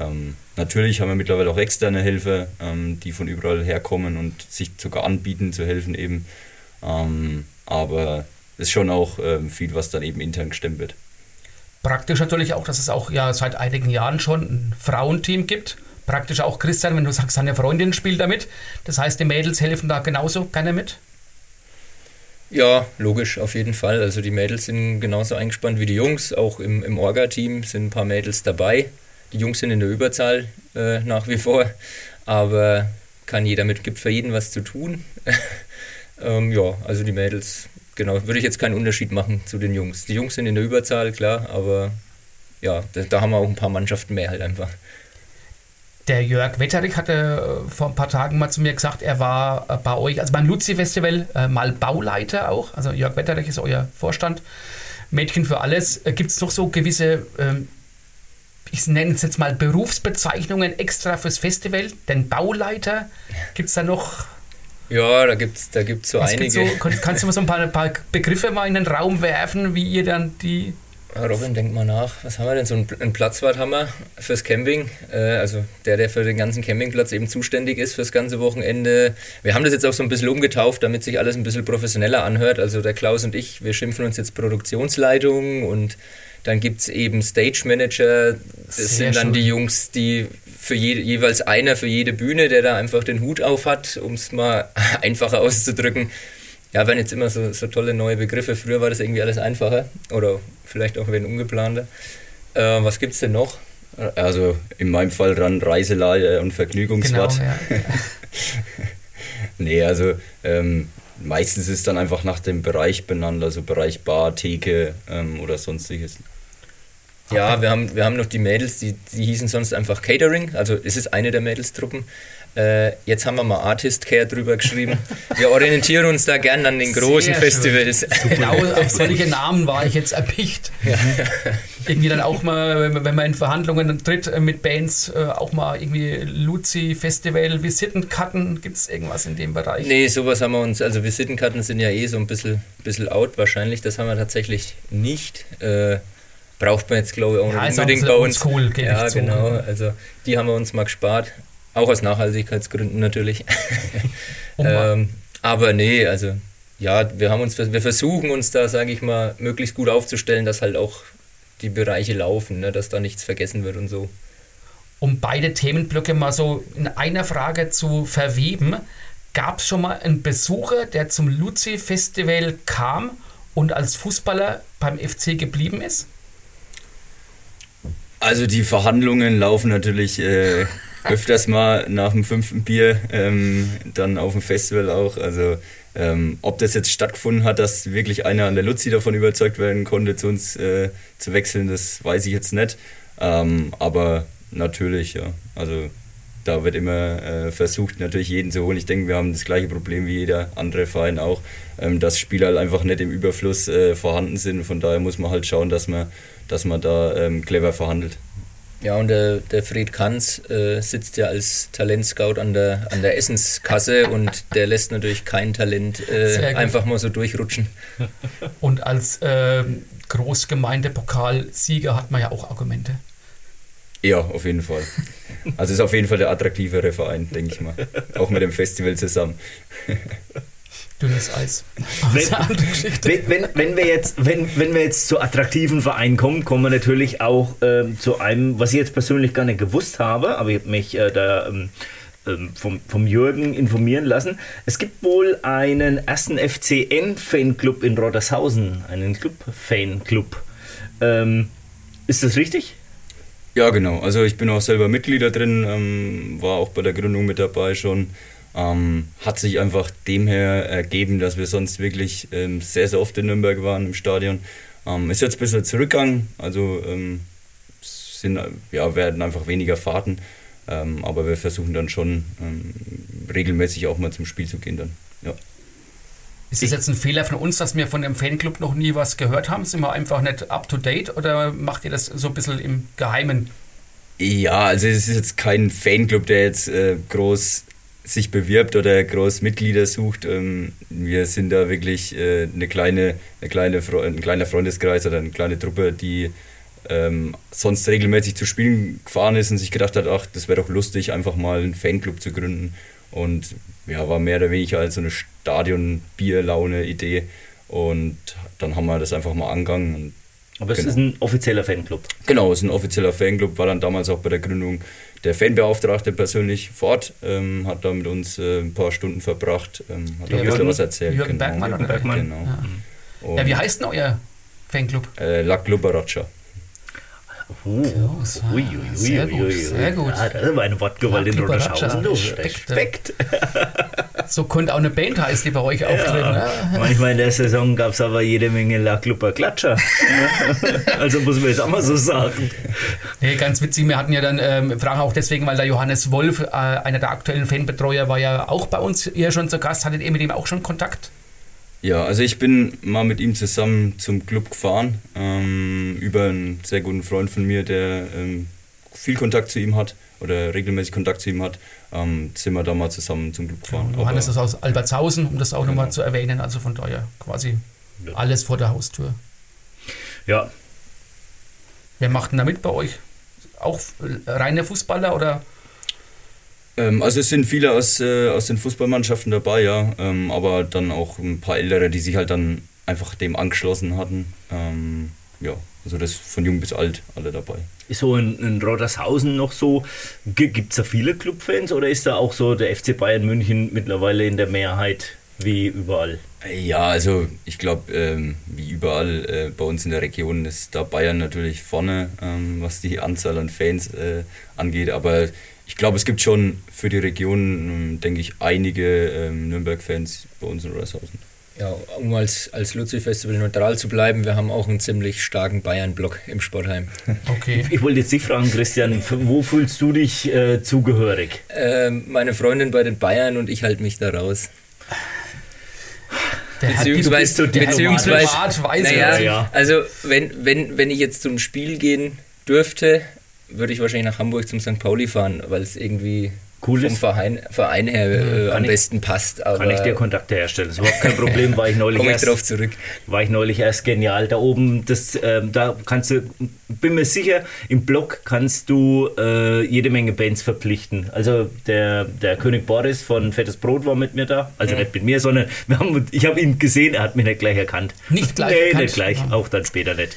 ähm, natürlich haben wir mittlerweile auch externe Helfer, ähm, die von überall herkommen und sich sogar anbieten zu helfen eben. Ähm, aber es ist schon auch ähm, viel, was dann eben intern gestemmt wird. Praktisch natürlich auch, dass es auch ja seit einigen Jahren schon ein Frauenteam gibt. Praktisch auch Christian, wenn du sagst, deine Freundin spielt damit. Das heißt, die Mädels helfen da genauso gerne mit? Ja, logisch, auf jeden Fall. Also die Mädels sind genauso eingespannt wie die Jungs. Auch im, im Orga-Team sind ein paar Mädels dabei. Die Jungs sind in der Überzahl äh, nach wie vor, aber kann jeder mit, gibt für jeden was zu tun. *laughs* ähm, ja, also die Mädels, genau, würde ich jetzt keinen Unterschied machen zu den Jungs. Die Jungs sind in der Überzahl, klar, aber ja, da, da haben wir auch ein paar Mannschaften mehr halt einfach. Der Jörg Wetterich hatte äh, vor ein paar Tagen mal zu mir gesagt, er war äh, bei euch, also beim Luzi-Festival, äh, mal Bauleiter auch. Also Jörg Wetterich ist euer Vorstand. Mädchen für alles. Gibt es noch so gewisse ähm, ich nenne es jetzt mal Berufsbezeichnungen extra fürs Festival, den Bauleiter. Gibt es da noch? Ja, da gibt es da gibt's so einige. So, kannst du mal so ein paar, ein paar, Begriffe mal in den Raum werfen, wie ihr dann die. Robin, denk mal nach. Was haben wir denn? So einen, einen Platzwart haben wir fürs Camping. Äh, also der, der für den ganzen Campingplatz eben zuständig ist fürs ganze Wochenende. Wir haben das jetzt auch so ein bisschen umgetauft, damit sich alles ein bisschen professioneller anhört. Also der Klaus und ich, wir schimpfen uns jetzt Produktionsleitung und dann gibt es eben Stage Manager, das Sehr sind dann schön. die Jungs, die für je, jeweils einer für jede Bühne, der da einfach den Hut auf hat, um es mal *laughs* einfacher auszudrücken. Ja, werden jetzt immer so, so tolle neue Begriffe. Früher war das irgendwie alles einfacher oder vielleicht auch ein ungeplanter. Äh, was gibt es denn noch? Also in meinem Fall dann Reiseleiter und Vergnügungswart. Genau, *laughs* ja. nee, also ähm, meistens ist dann einfach nach dem Bereich benannt, also Bereich Bar, Theke ähm, oder sonstiges. Ja, wir haben, wir haben noch die Mädels, die, die hießen sonst einfach Catering, also es ist eine der Mädelstruppen. Äh, jetzt haben wir mal Artist Care drüber geschrieben. Wir orientieren uns da gern an den großen Sehr Festivals. Genau *laughs* auf solche Namen war ich jetzt erpicht. Ja. Irgendwie dann auch mal, wenn man in Verhandlungen tritt mit Bands, äh, auch mal irgendwie Luzi Festival, Visitenkarten, gibt es irgendwas in dem Bereich? Nee, sowas haben wir uns, also Visitenkarten sind ja eh so ein bisschen, bisschen out wahrscheinlich, das haben wir tatsächlich nicht. Äh, braucht man jetzt, glaube ich, auch ja, nicht unbedingt bei uns. Cool, ja, genau. Also die haben wir uns mal gespart. Auch aus Nachhaltigkeitsgründen natürlich. *laughs* ähm, Aber nee, also ja, wir haben uns, wir versuchen uns da, sage ich mal, möglichst gut aufzustellen, dass halt auch die Bereiche laufen, ne, dass da nichts vergessen wird und so. Um beide Themenblöcke mal so in einer Frage zu verweben, gab es schon mal einen Besucher, der zum Luzi-Festival kam und als Fußballer beim FC geblieben ist? Also die Verhandlungen laufen natürlich äh, öfters mal nach dem fünften Bier, ähm, dann auf dem Festival auch. Also ähm, ob das jetzt stattgefunden hat, dass wirklich einer an der Luzi davon überzeugt werden konnte, zu uns äh, zu wechseln, das weiß ich jetzt nicht. Ähm, aber natürlich, ja. Also da wird immer äh, versucht, natürlich jeden zu holen. Ich denke, wir haben das gleiche Problem wie jeder andere Verein auch, ähm, dass Spieler halt einfach nicht im Überfluss äh, vorhanden sind. Von daher muss man halt schauen, dass man, dass man da ähm, clever verhandelt. Ja, und der, der Fred Kanz äh, sitzt ja als Talentscout an der, an der Essenskasse *laughs* und der lässt natürlich kein Talent äh, einfach mal so durchrutschen. *laughs* Und als äh, Großgemeindepokalsieger hat man ja auch Argumente. Ja, auf jeden Fall. Also ist auf jeden Fall der attraktivere Verein, denke ich mal. Auch mit dem Festival zusammen. *laughs* Dünnes Eis. *laughs* Wenn, wenn, wenn, wir jetzt, wenn, wenn wir jetzt zu attraktiven Vereinen kommen, kommen wir natürlich auch ähm, zu einem, was ich jetzt persönlich gar nicht gewusst habe, aber ich habe mich äh, da ähm, ähm vom, vom Jürgen informieren lassen. Es gibt wohl einen ersten FCN-Fanclub in Rottershausen, einen Club-Fanclub. Ähm, ist das richtig? Ja, genau. Also ich bin auch selber Mitglied da drin, ähm, war auch bei der Gründung mit dabei schon. Ähm, hat sich einfach dem her ergeben, dass wir sonst wirklich ähm, sehr, sehr oft in Nürnberg waren im Stadion. Ähm, ist jetzt ein bisschen zurückgegangen, also ähm, sind, ja, werden einfach weniger Fahrten, ähm, aber wir versuchen dann schon ähm, regelmäßig auch mal zum Spiel zu gehen dann. Ja. Ist das jetzt ein Fehler von uns, dass wir von dem Fanclub noch nie was gehört haben? Sind wir einfach nicht up to date oder macht ihr das so ein bisschen im Geheimen? Ja, also es ist jetzt kein Fanclub, der jetzt äh, groß sich bewirbt oder groß Mitglieder sucht. Ähm, wir sind da wirklich äh, eine kleine, eine kleine, ein kleiner Freundeskreis oder eine kleine Truppe, die ähm, sonst regelmäßig zu Spielen gefahren ist und sich gedacht hat, ach, das wäre doch lustig, einfach mal einen Fanclub zu gründen. Und ja, war mehr oder weniger als so eine Stadion-Bier-Laune-Idee. Und dann haben wir das einfach mal angegangen. Aber es genau. ist ein offizieller Fanclub. Genau, es ist ein offizieller Fanclub, war dann damals auch bei der Gründung der Fanbeauftragte persönlich vor Ort, ähm, hat da mit uns äh, ein paar Stunden verbracht, ähm, hat da ein bisschen was erzählt. Jürgen genau. Bergmann, Jürgen Bergmann. Genau. Ja. ja. wie heißt denn euer Fanclub? Äh, La Glubaracha. Oh, ui, ui, ui, sehr gut, sehr gut. Ja, das war eine Wortgewalt in Rodershausen. Respekt. Respekt. *laughs* So könnte auch eine Band heißen, die bei euch auftreten. Ja. Ne? Manchmal in der Saison gab es aber jede Menge Lacklupper Klatscher. *laughs* also muss man jetzt auch mal so sagen. Nee, ganz witzig, wir hatten ja dann, ähm, fragen auch deswegen, weil der Johannes Wolf, äh, einer der aktuellen Fanbetreuer, war ja auch bei uns hier schon zu Gast. Hattet ihr mit ihm auch schon Kontakt? Ja, also ich bin mal mit ihm zusammen zum Club gefahren, ähm, über einen sehr guten Freund von mir, der ähm, viel Kontakt zu ihm hat oder regelmäßig Kontakt zu ihm hat, ähm, sind wir da mal zusammen zum Club gefahren. Ja, Johannes ist aus Albertshausen, um das auch genau. nochmal zu erwähnen, also von daher quasi ja. alles vor der Haustür. Ja. Wer macht denn da mit bei euch? Auch reine Fußballer oder? Ähm, also es sind viele aus, äh, aus den Fußballmannschaften dabei, ja, ähm, aber dann auch ein paar Ältere, die sich halt dann einfach dem angeschlossen hatten. Ähm, ja, also das von jung bis alt alle dabei. Ist so in, in Rodershausen noch so, gibt es da viele Clubfans oder ist da auch so der FC Bayern München mittlerweile in der Mehrheit wie überall? Ja, also ich glaube, ähm, wie überall äh, bei uns in der Region ist da Bayern natürlich vorne, ähm, was die Anzahl an Fans äh, angeht, aber ich glaube, es gibt schon für die Region, ähm, denke ich, einige ähm, Nürnberg-Fans bei uns in Rodershausen. Ja, um als, als Luzi-Festival neutral zu bleiben, wir haben auch einen ziemlich starken Bayern-Block im Sportheim. *laughs* Okay. Ich wollte jetzt Sie fragen, Christian, wo fühlst du dich äh, zugehörig? Ähm, meine Freundin bei den Bayern und ich halte mich da raus. Der beziehungsweise, hat, beziehungsweise naja, ja. also wenn, wenn, wenn ich jetzt zum Spiel gehen dürfte, würde ich wahrscheinlich nach Hamburg zum St. Pauli fahren, weil es irgendwie cool vom Verein, Verein her äh, am ich, besten passt. kann ich dir Kontakte herstellen? Das ist überhaupt kein Problem, war ich *laughs* neulich ich erst, drauf zurück. War ich neulich erst genial. Da oben, das, äh, da kannst du, bin mir sicher, im Blog kannst du äh, jede Menge Bands verpflichten. Also der, der König Boris von Fettes Brot war mit mir da, also mhm. nicht mit mir, sondern wir haben, ich habe ihn gesehen, er hat mich nicht gleich erkannt. Nicht gleich? Nee, nicht gleich, ja. auch dann später nicht.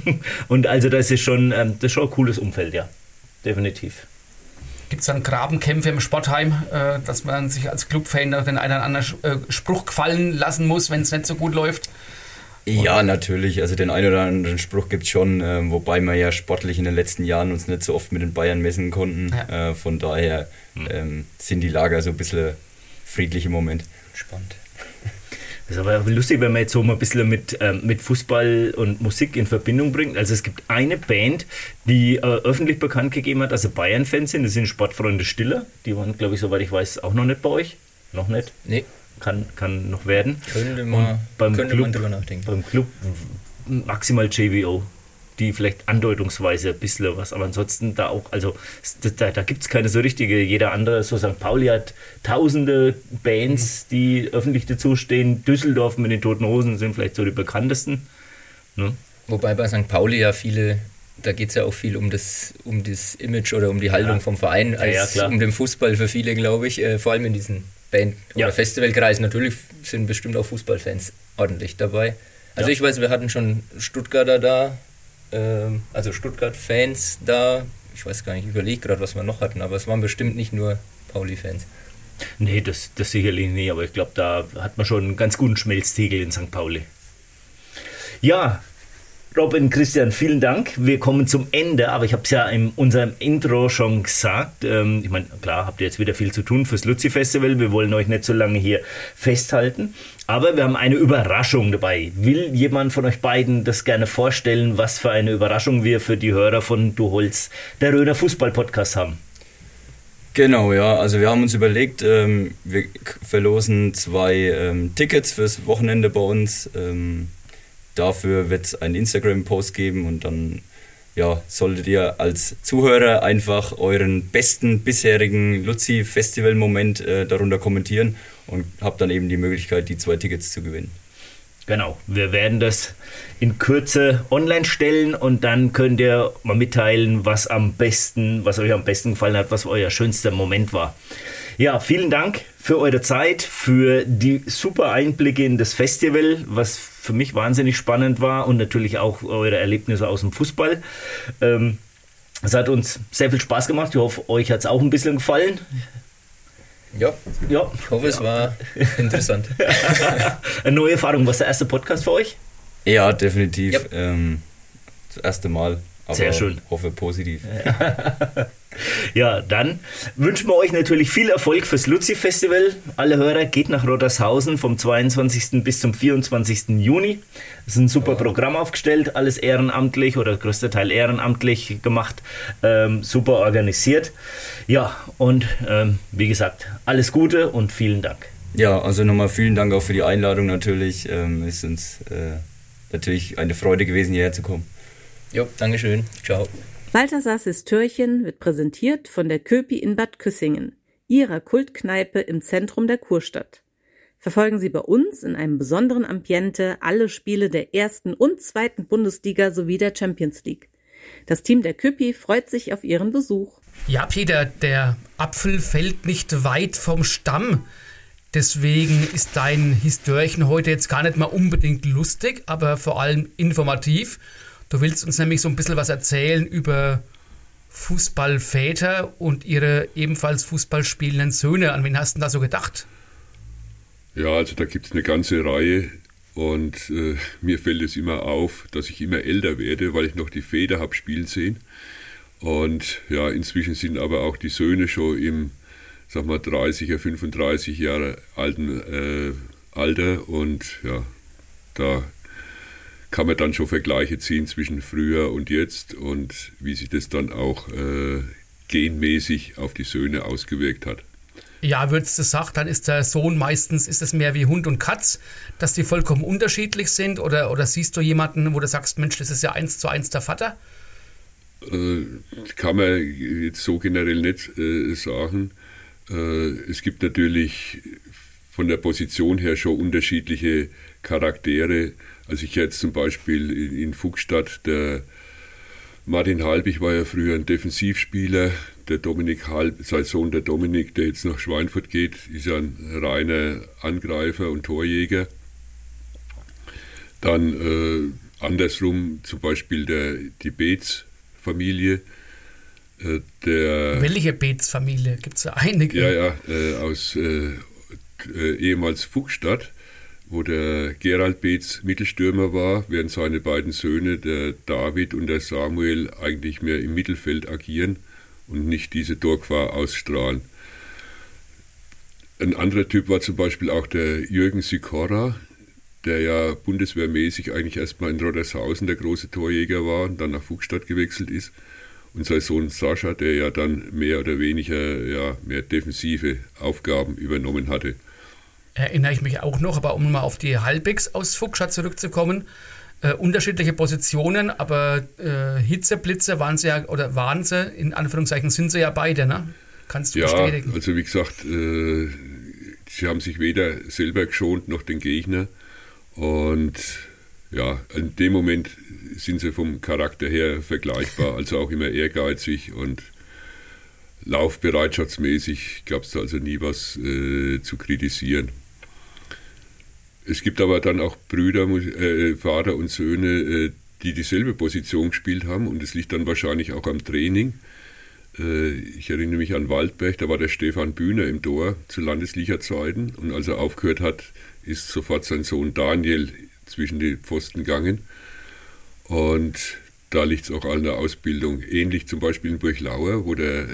*laughs* Und also das ist schon, ähm, das ist schon ein cooles Umfeld, ja, definitiv. Gibt es dann Grabenkämpfe im Sportheim, äh, dass man sich als Clubfan den einen oder anderen äh, Spruch gefallen lassen muss, wenn es nicht so gut läuft? Ja, natürlich. Also den einen oder anderen Spruch gibt es schon, äh, wobei wir ja sportlich in den letzten Jahren uns nicht so oft mit den Bayern messen konnten. Ja. Äh, von daher hm. ähm, sind die Lager so ein bisschen friedlich im Moment. Spannend. Das ist aber lustig, wenn man jetzt so mal ein bisschen mit, ähm, mit Fußball und Musik in Verbindung bringt. Also es gibt eine Band, die äh, öffentlich bekannt gegeben hat, dass sie Bayern-Fans sind. Das sind Sportfreunde Stiller. Die waren, glaube ich, soweit ich weiß, auch noch nicht bei euch. Noch nicht? Nee. Kann, kann noch werden. Könnte, man, beim könnte Club, man drüber nachdenken. Beim Club maximal JVO die vielleicht andeutungsweise ein bisschen was, aber ansonsten da auch, also da, da gibt es keine so richtige. Jeder andere, so St. Pauli hat tausende Bands, die öffentlich dazustehen. Düsseldorf mit den Toten Hosen sind vielleicht so die bekanntesten. Ne? Wobei bei St. Pauli ja viele, da geht es ja auch viel um das, um das Image oder um die Haltung ja. vom Verein, als ja, um den Fußball für viele, glaube ich, äh, vor allem in diesen Band- oder Festivalkreisen. Natürlich sind bestimmt auch Fußballfans ordentlich dabei. Also ich weiß, wir hatten schon Stuttgarter da, ähm, also Stuttgart-Fans da. Ich weiß gar nicht, ich überlege gerade, was wir noch hatten, aber es waren bestimmt nicht nur Pauli-Fans. Nee, das, das sicherlich nicht, aber ich glaube, da hat man schon einen ganz guten Schmelztiegel in St. Pauli. Ja, Robin, Christian, vielen Dank. Wir kommen zum Ende, aber ich habe es ja in unserem Intro schon gesagt. Ähm, ich meine, klar, habt ihr jetzt wieder viel zu tun fürs Luzi Festival. Wir wollen euch nicht so lange hier festhalten. Aber wir haben eine Überraschung dabei. Will jemand von euch beiden das gerne vorstellen, was für eine Überraschung wir für die Hörer von Du Holz, der Röder Fußball Podcast haben? Genau, ja. Also wir haben uns überlegt, ähm, wir verlosen zwei ähm, Tickets fürs Wochenende bei uns. Ähm, dafür wird es einen Instagram-Post geben und dann ja, solltet ihr als Zuhörer einfach euren besten bisherigen Luzi-Festival-Moment äh, darunter kommentieren und habt dann eben die Möglichkeit, die zwei Tickets zu gewinnen. Genau, wir werden das in Kürze online stellen und dann könnt ihr mal mitteilen, was am besten, was euch am besten gefallen hat, was euer schönster Moment war. Ja, vielen Dank für eure Zeit, für die super Einblicke in das Festival, was für mich wahnsinnig spannend war und natürlich auch eure Erlebnisse aus dem Fußball. Ähm, es hat uns sehr viel Spaß gemacht. Ich hoffe, euch hat es auch ein bisschen gefallen. Ja, ja. ich hoffe, es war *laughs* interessant. Eine neue Erfahrung. Was der erste Podcast für euch? Ja, definitiv. Ja. Ähm, das erste Mal. Aber Sehr schön. Hoffe positiv. *laughs* Ja, dann wünschen wir euch natürlich viel Erfolg fürs Luzi-Festival. Alle Hörer geht nach Rodershausen vom 22. bis zum 24. Juni. Es ist ein super ja. Programm aufgestellt, alles ehrenamtlich oder größter Teil ehrenamtlich gemacht, ähm, super organisiert. Ja, und ähm, wie gesagt, alles Gute und vielen Dank. Ja, also nochmal vielen Dank auch für die Einladung natürlich. Ähm, ist uns äh, natürlich eine Freude gewesen, hierher zu kommen. Jo, Dankeschön. Ciao. Balthasars Türchen wird präsentiert von der Köpi in Bad Küssingen, ihrer Kultkneipe im Zentrum der Kurstadt. Verfolgen Sie bei uns in einem besonderen Ambiente alle Spiele der ersten und zweiten Bundesliga sowie der Champions League. Das Team der Köpi freut sich auf Ihren Besuch. Ja, Peter, der Apfel fällt nicht weit vom Stamm. Deswegen ist dein Histörchen heute jetzt gar nicht mal unbedingt lustig, aber vor allem informativ. Du willst uns nämlich so ein bisschen was erzählen über Fußballväter und ihre ebenfalls Fußball spielenden Söhne. An wen hast du da so gedacht? Ja, also da gibt es eine ganze Reihe und äh, mir fällt es immer auf, dass ich immer älter werde, weil ich noch die Väter habe spielen sehen. Und ja, inzwischen sind aber auch die Söhne schon im, sag mal, 30er, 35 Jahre alten äh, Alter und ja, da kann man dann schon Vergleiche ziehen zwischen früher und jetzt und wie sich das dann auch äh, genmäßig auf die Söhne ausgewirkt hat. Ja, würdest du sagen, dann ist der Sohn meistens, ist es mehr wie Hund und Katz, dass die vollkommen unterschiedlich sind? Oder, oder siehst du jemanden, wo du sagst, Mensch, das ist ja eins zu eins der Vater? äh, kann man jetzt so generell nicht äh, sagen. Äh, es gibt natürlich von der Position her schon unterschiedliche Charaktere. Also ich jetzt zum Beispiel in, in Fuchsstadt, der Martin Halbig war ja früher ein Defensivspieler. Der Dominik Halb, sein Sohn der Dominik, der jetzt nach Schweinfurt geht, ist ja ein reiner Angreifer und Torjäger. Dann äh, andersrum zum Beispiel der, die Beetz-Familie. Äh, Welche Beetz-Familie? Gibt es ja einige. Ja, ja, äh, aus äh, äh, ehemals Fuchsstadt wo der Gerald Beetz Mittelstürmer war, während seine beiden Söhne, der David und der Samuel, eigentlich mehr im Mittelfeld agieren und nicht diese Torquar ausstrahlen. Ein anderer Typ war zum Beispiel auch der Jürgen Sikora, der ja bundeswehrmäßig eigentlich erstmal in Roddershausen der große Torjäger war und dann nach Fuchsstadt gewechselt ist. Und sein Sohn Sascha, der ja dann mehr oder weniger ja, mehr defensive Aufgaben übernommen hatte erinnere ich mich auch noch, aber um mal auf die Halbecks aus Fuchsstadt zurückzukommen, äh, unterschiedliche Positionen, aber äh, Hitzeblitze waren sie ja, oder waren sie, in Anführungszeichen sind sie ja beide, ne? Kannst du ja, bestätigen? Also wie gesagt, äh, sie haben sich weder selber geschont noch den Gegner. Und ja, in dem Moment sind sie vom Charakter her vergleichbar, also auch immer ehrgeizig und laufbereitschaftsmäßig gab es da also nie was äh, zu kritisieren. Es gibt aber dann auch Brüder, äh, Vater und Söhne, äh, die dieselbe Position gespielt haben und es liegt dann wahrscheinlich auch am Training. Äh, ich erinnere mich an Waldberg, da war der Stefan Bühner im Tor zu Landesliga-Zeiten und als er aufgehört hat, ist sofort sein Sohn Daniel zwischen die Pfosten gegangen und da liegt es auch an der Ausbildung. Ähnlich zum Beispiel in Burglauer, wo der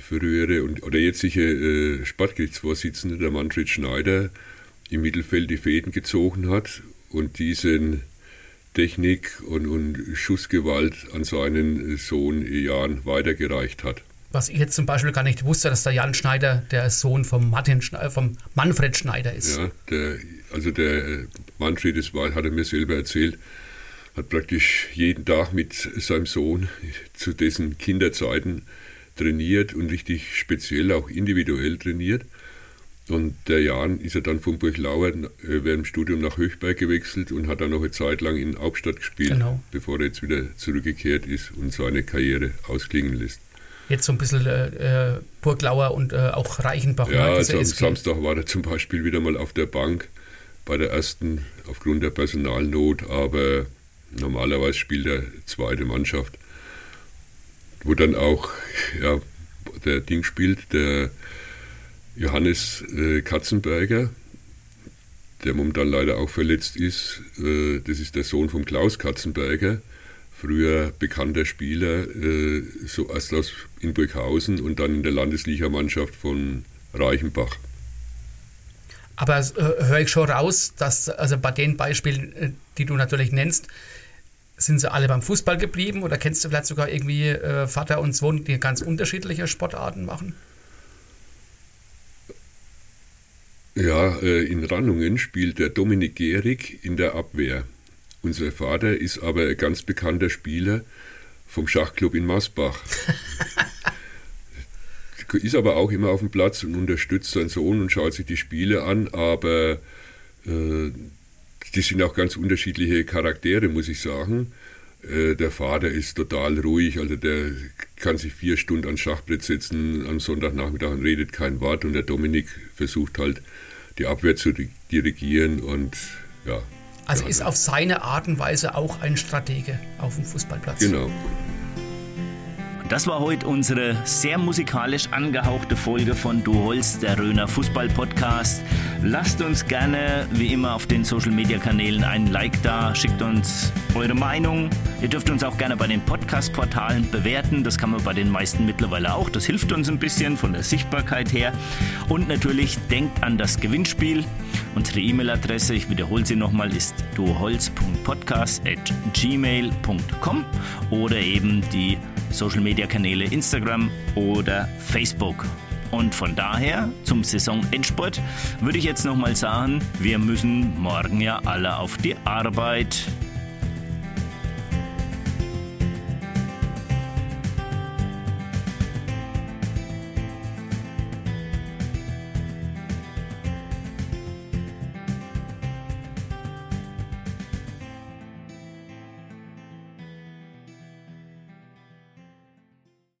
frühere und, oder jetzige äh, Sportgerichtsvorsitzende, der Manfred Schneider, im Mittelfeld die Fäden gezogen hat und diesen Technik und, und Schussgewalt an seinen Sohn Jan weitergereicht hat. Was ich jetzt zum Beispiel gar nicht wusste, dass der Jan Schneider der Sohn vom, Martin, vom Manfred Schneider ist. Ja, der, also der Manfred, das war, hat er mir selber erzählt, hat praktisch jeden Tag mit seinem Sohn zu dessen Kinderzeiten trainiert und richtig speziell auch individuell trainiert. Und der Jan ist ja dann von Burglauer äh, während dem Studium nach Höchberg gewechselt und hat dann noch eine Zeit lang in Hauptstadt gespielt, genau. bevor er jetzt wieder zurückgekehrt ist und seine Karriere ausklingen lässt. Jetzt so ein bisschen äh, äh Burglauer und äh, auch Reichenbach. Ja, ne, also am. Samstag war er zum Beispiel wieder mal auf der Bank bei der ersten aufgrund der Personalnot, aber normalerweise spielt er zweite Mannschaft. Wo dann auch ja, der Ding spielt, der Johannes äh, Katzenberger, der momentan leider auch verletzt ist. Äh, das ist der Sohn von Klaus Katzenberger, früher bekannter Spieler, äh, so erst aus in Burghausen und dann in der Landesligamannschaft von Reichenbach. Aber äh, höre ich schon raus, dass also bei den Beispielen, äh, die du natürlich nennst, sind sie alle beim Fußball geblieben oder kennst du vielleicht sogar irgendwie äh, Vater und Sohn, die ganz unterschiedliche Sportarten machen? Ja, äh, in Rannungen spielt der Dominik Gehrig in der Abwehr. Unser Vater ist aber ein ganz bekannter Spieler vom Schachclub in Masbach. *laughs* ist aber auch immer auf dem Platz und unterstützt seinen Sohn und schaut sich die Spiele an, aber äh, die sind auch ganz unterschiedliche Charaktere, muss ich sagen. Äh, der Vater ist total ruhig, also der kann sich vier Stunden ans Schachbrett setzen am Sonntagnachmittag und redet kein Wort. Und der Dominik versucht halt, die Abwehr zu dirigieren und ja. Also ist auf seine Art und Weise auch ein Stratege auf dem Fußballplatz. Genau. Das war heute unsere sehr musikalisch angehauchte Folge von Du Holst, der Röner Fußball Podcast. Lasst uns gerne, wie immer, auf den Social Media Kanälen einen Like da, schickt uns eure Meinung. Ihr dürft uns auch gerne bei den Podcast-Portalen bewerten. Das kann man bei den meisten mittlerweile auch. Das hilft uns ein bisschen von der Sichtbarkeit her. Und natürlich denkt an das Gewinnspiel. Unsere E-Mail-Adresse, ich wiederhole sie nochmal, ist duholz.podcast.gmail.com oder eben die Social-Media-Kanäle Instagram oder Facebook. Und von daher zum Saisonendsport würde ich jetzt nochmal sagen, wir müssen morgen ja alle auf die Arbeit.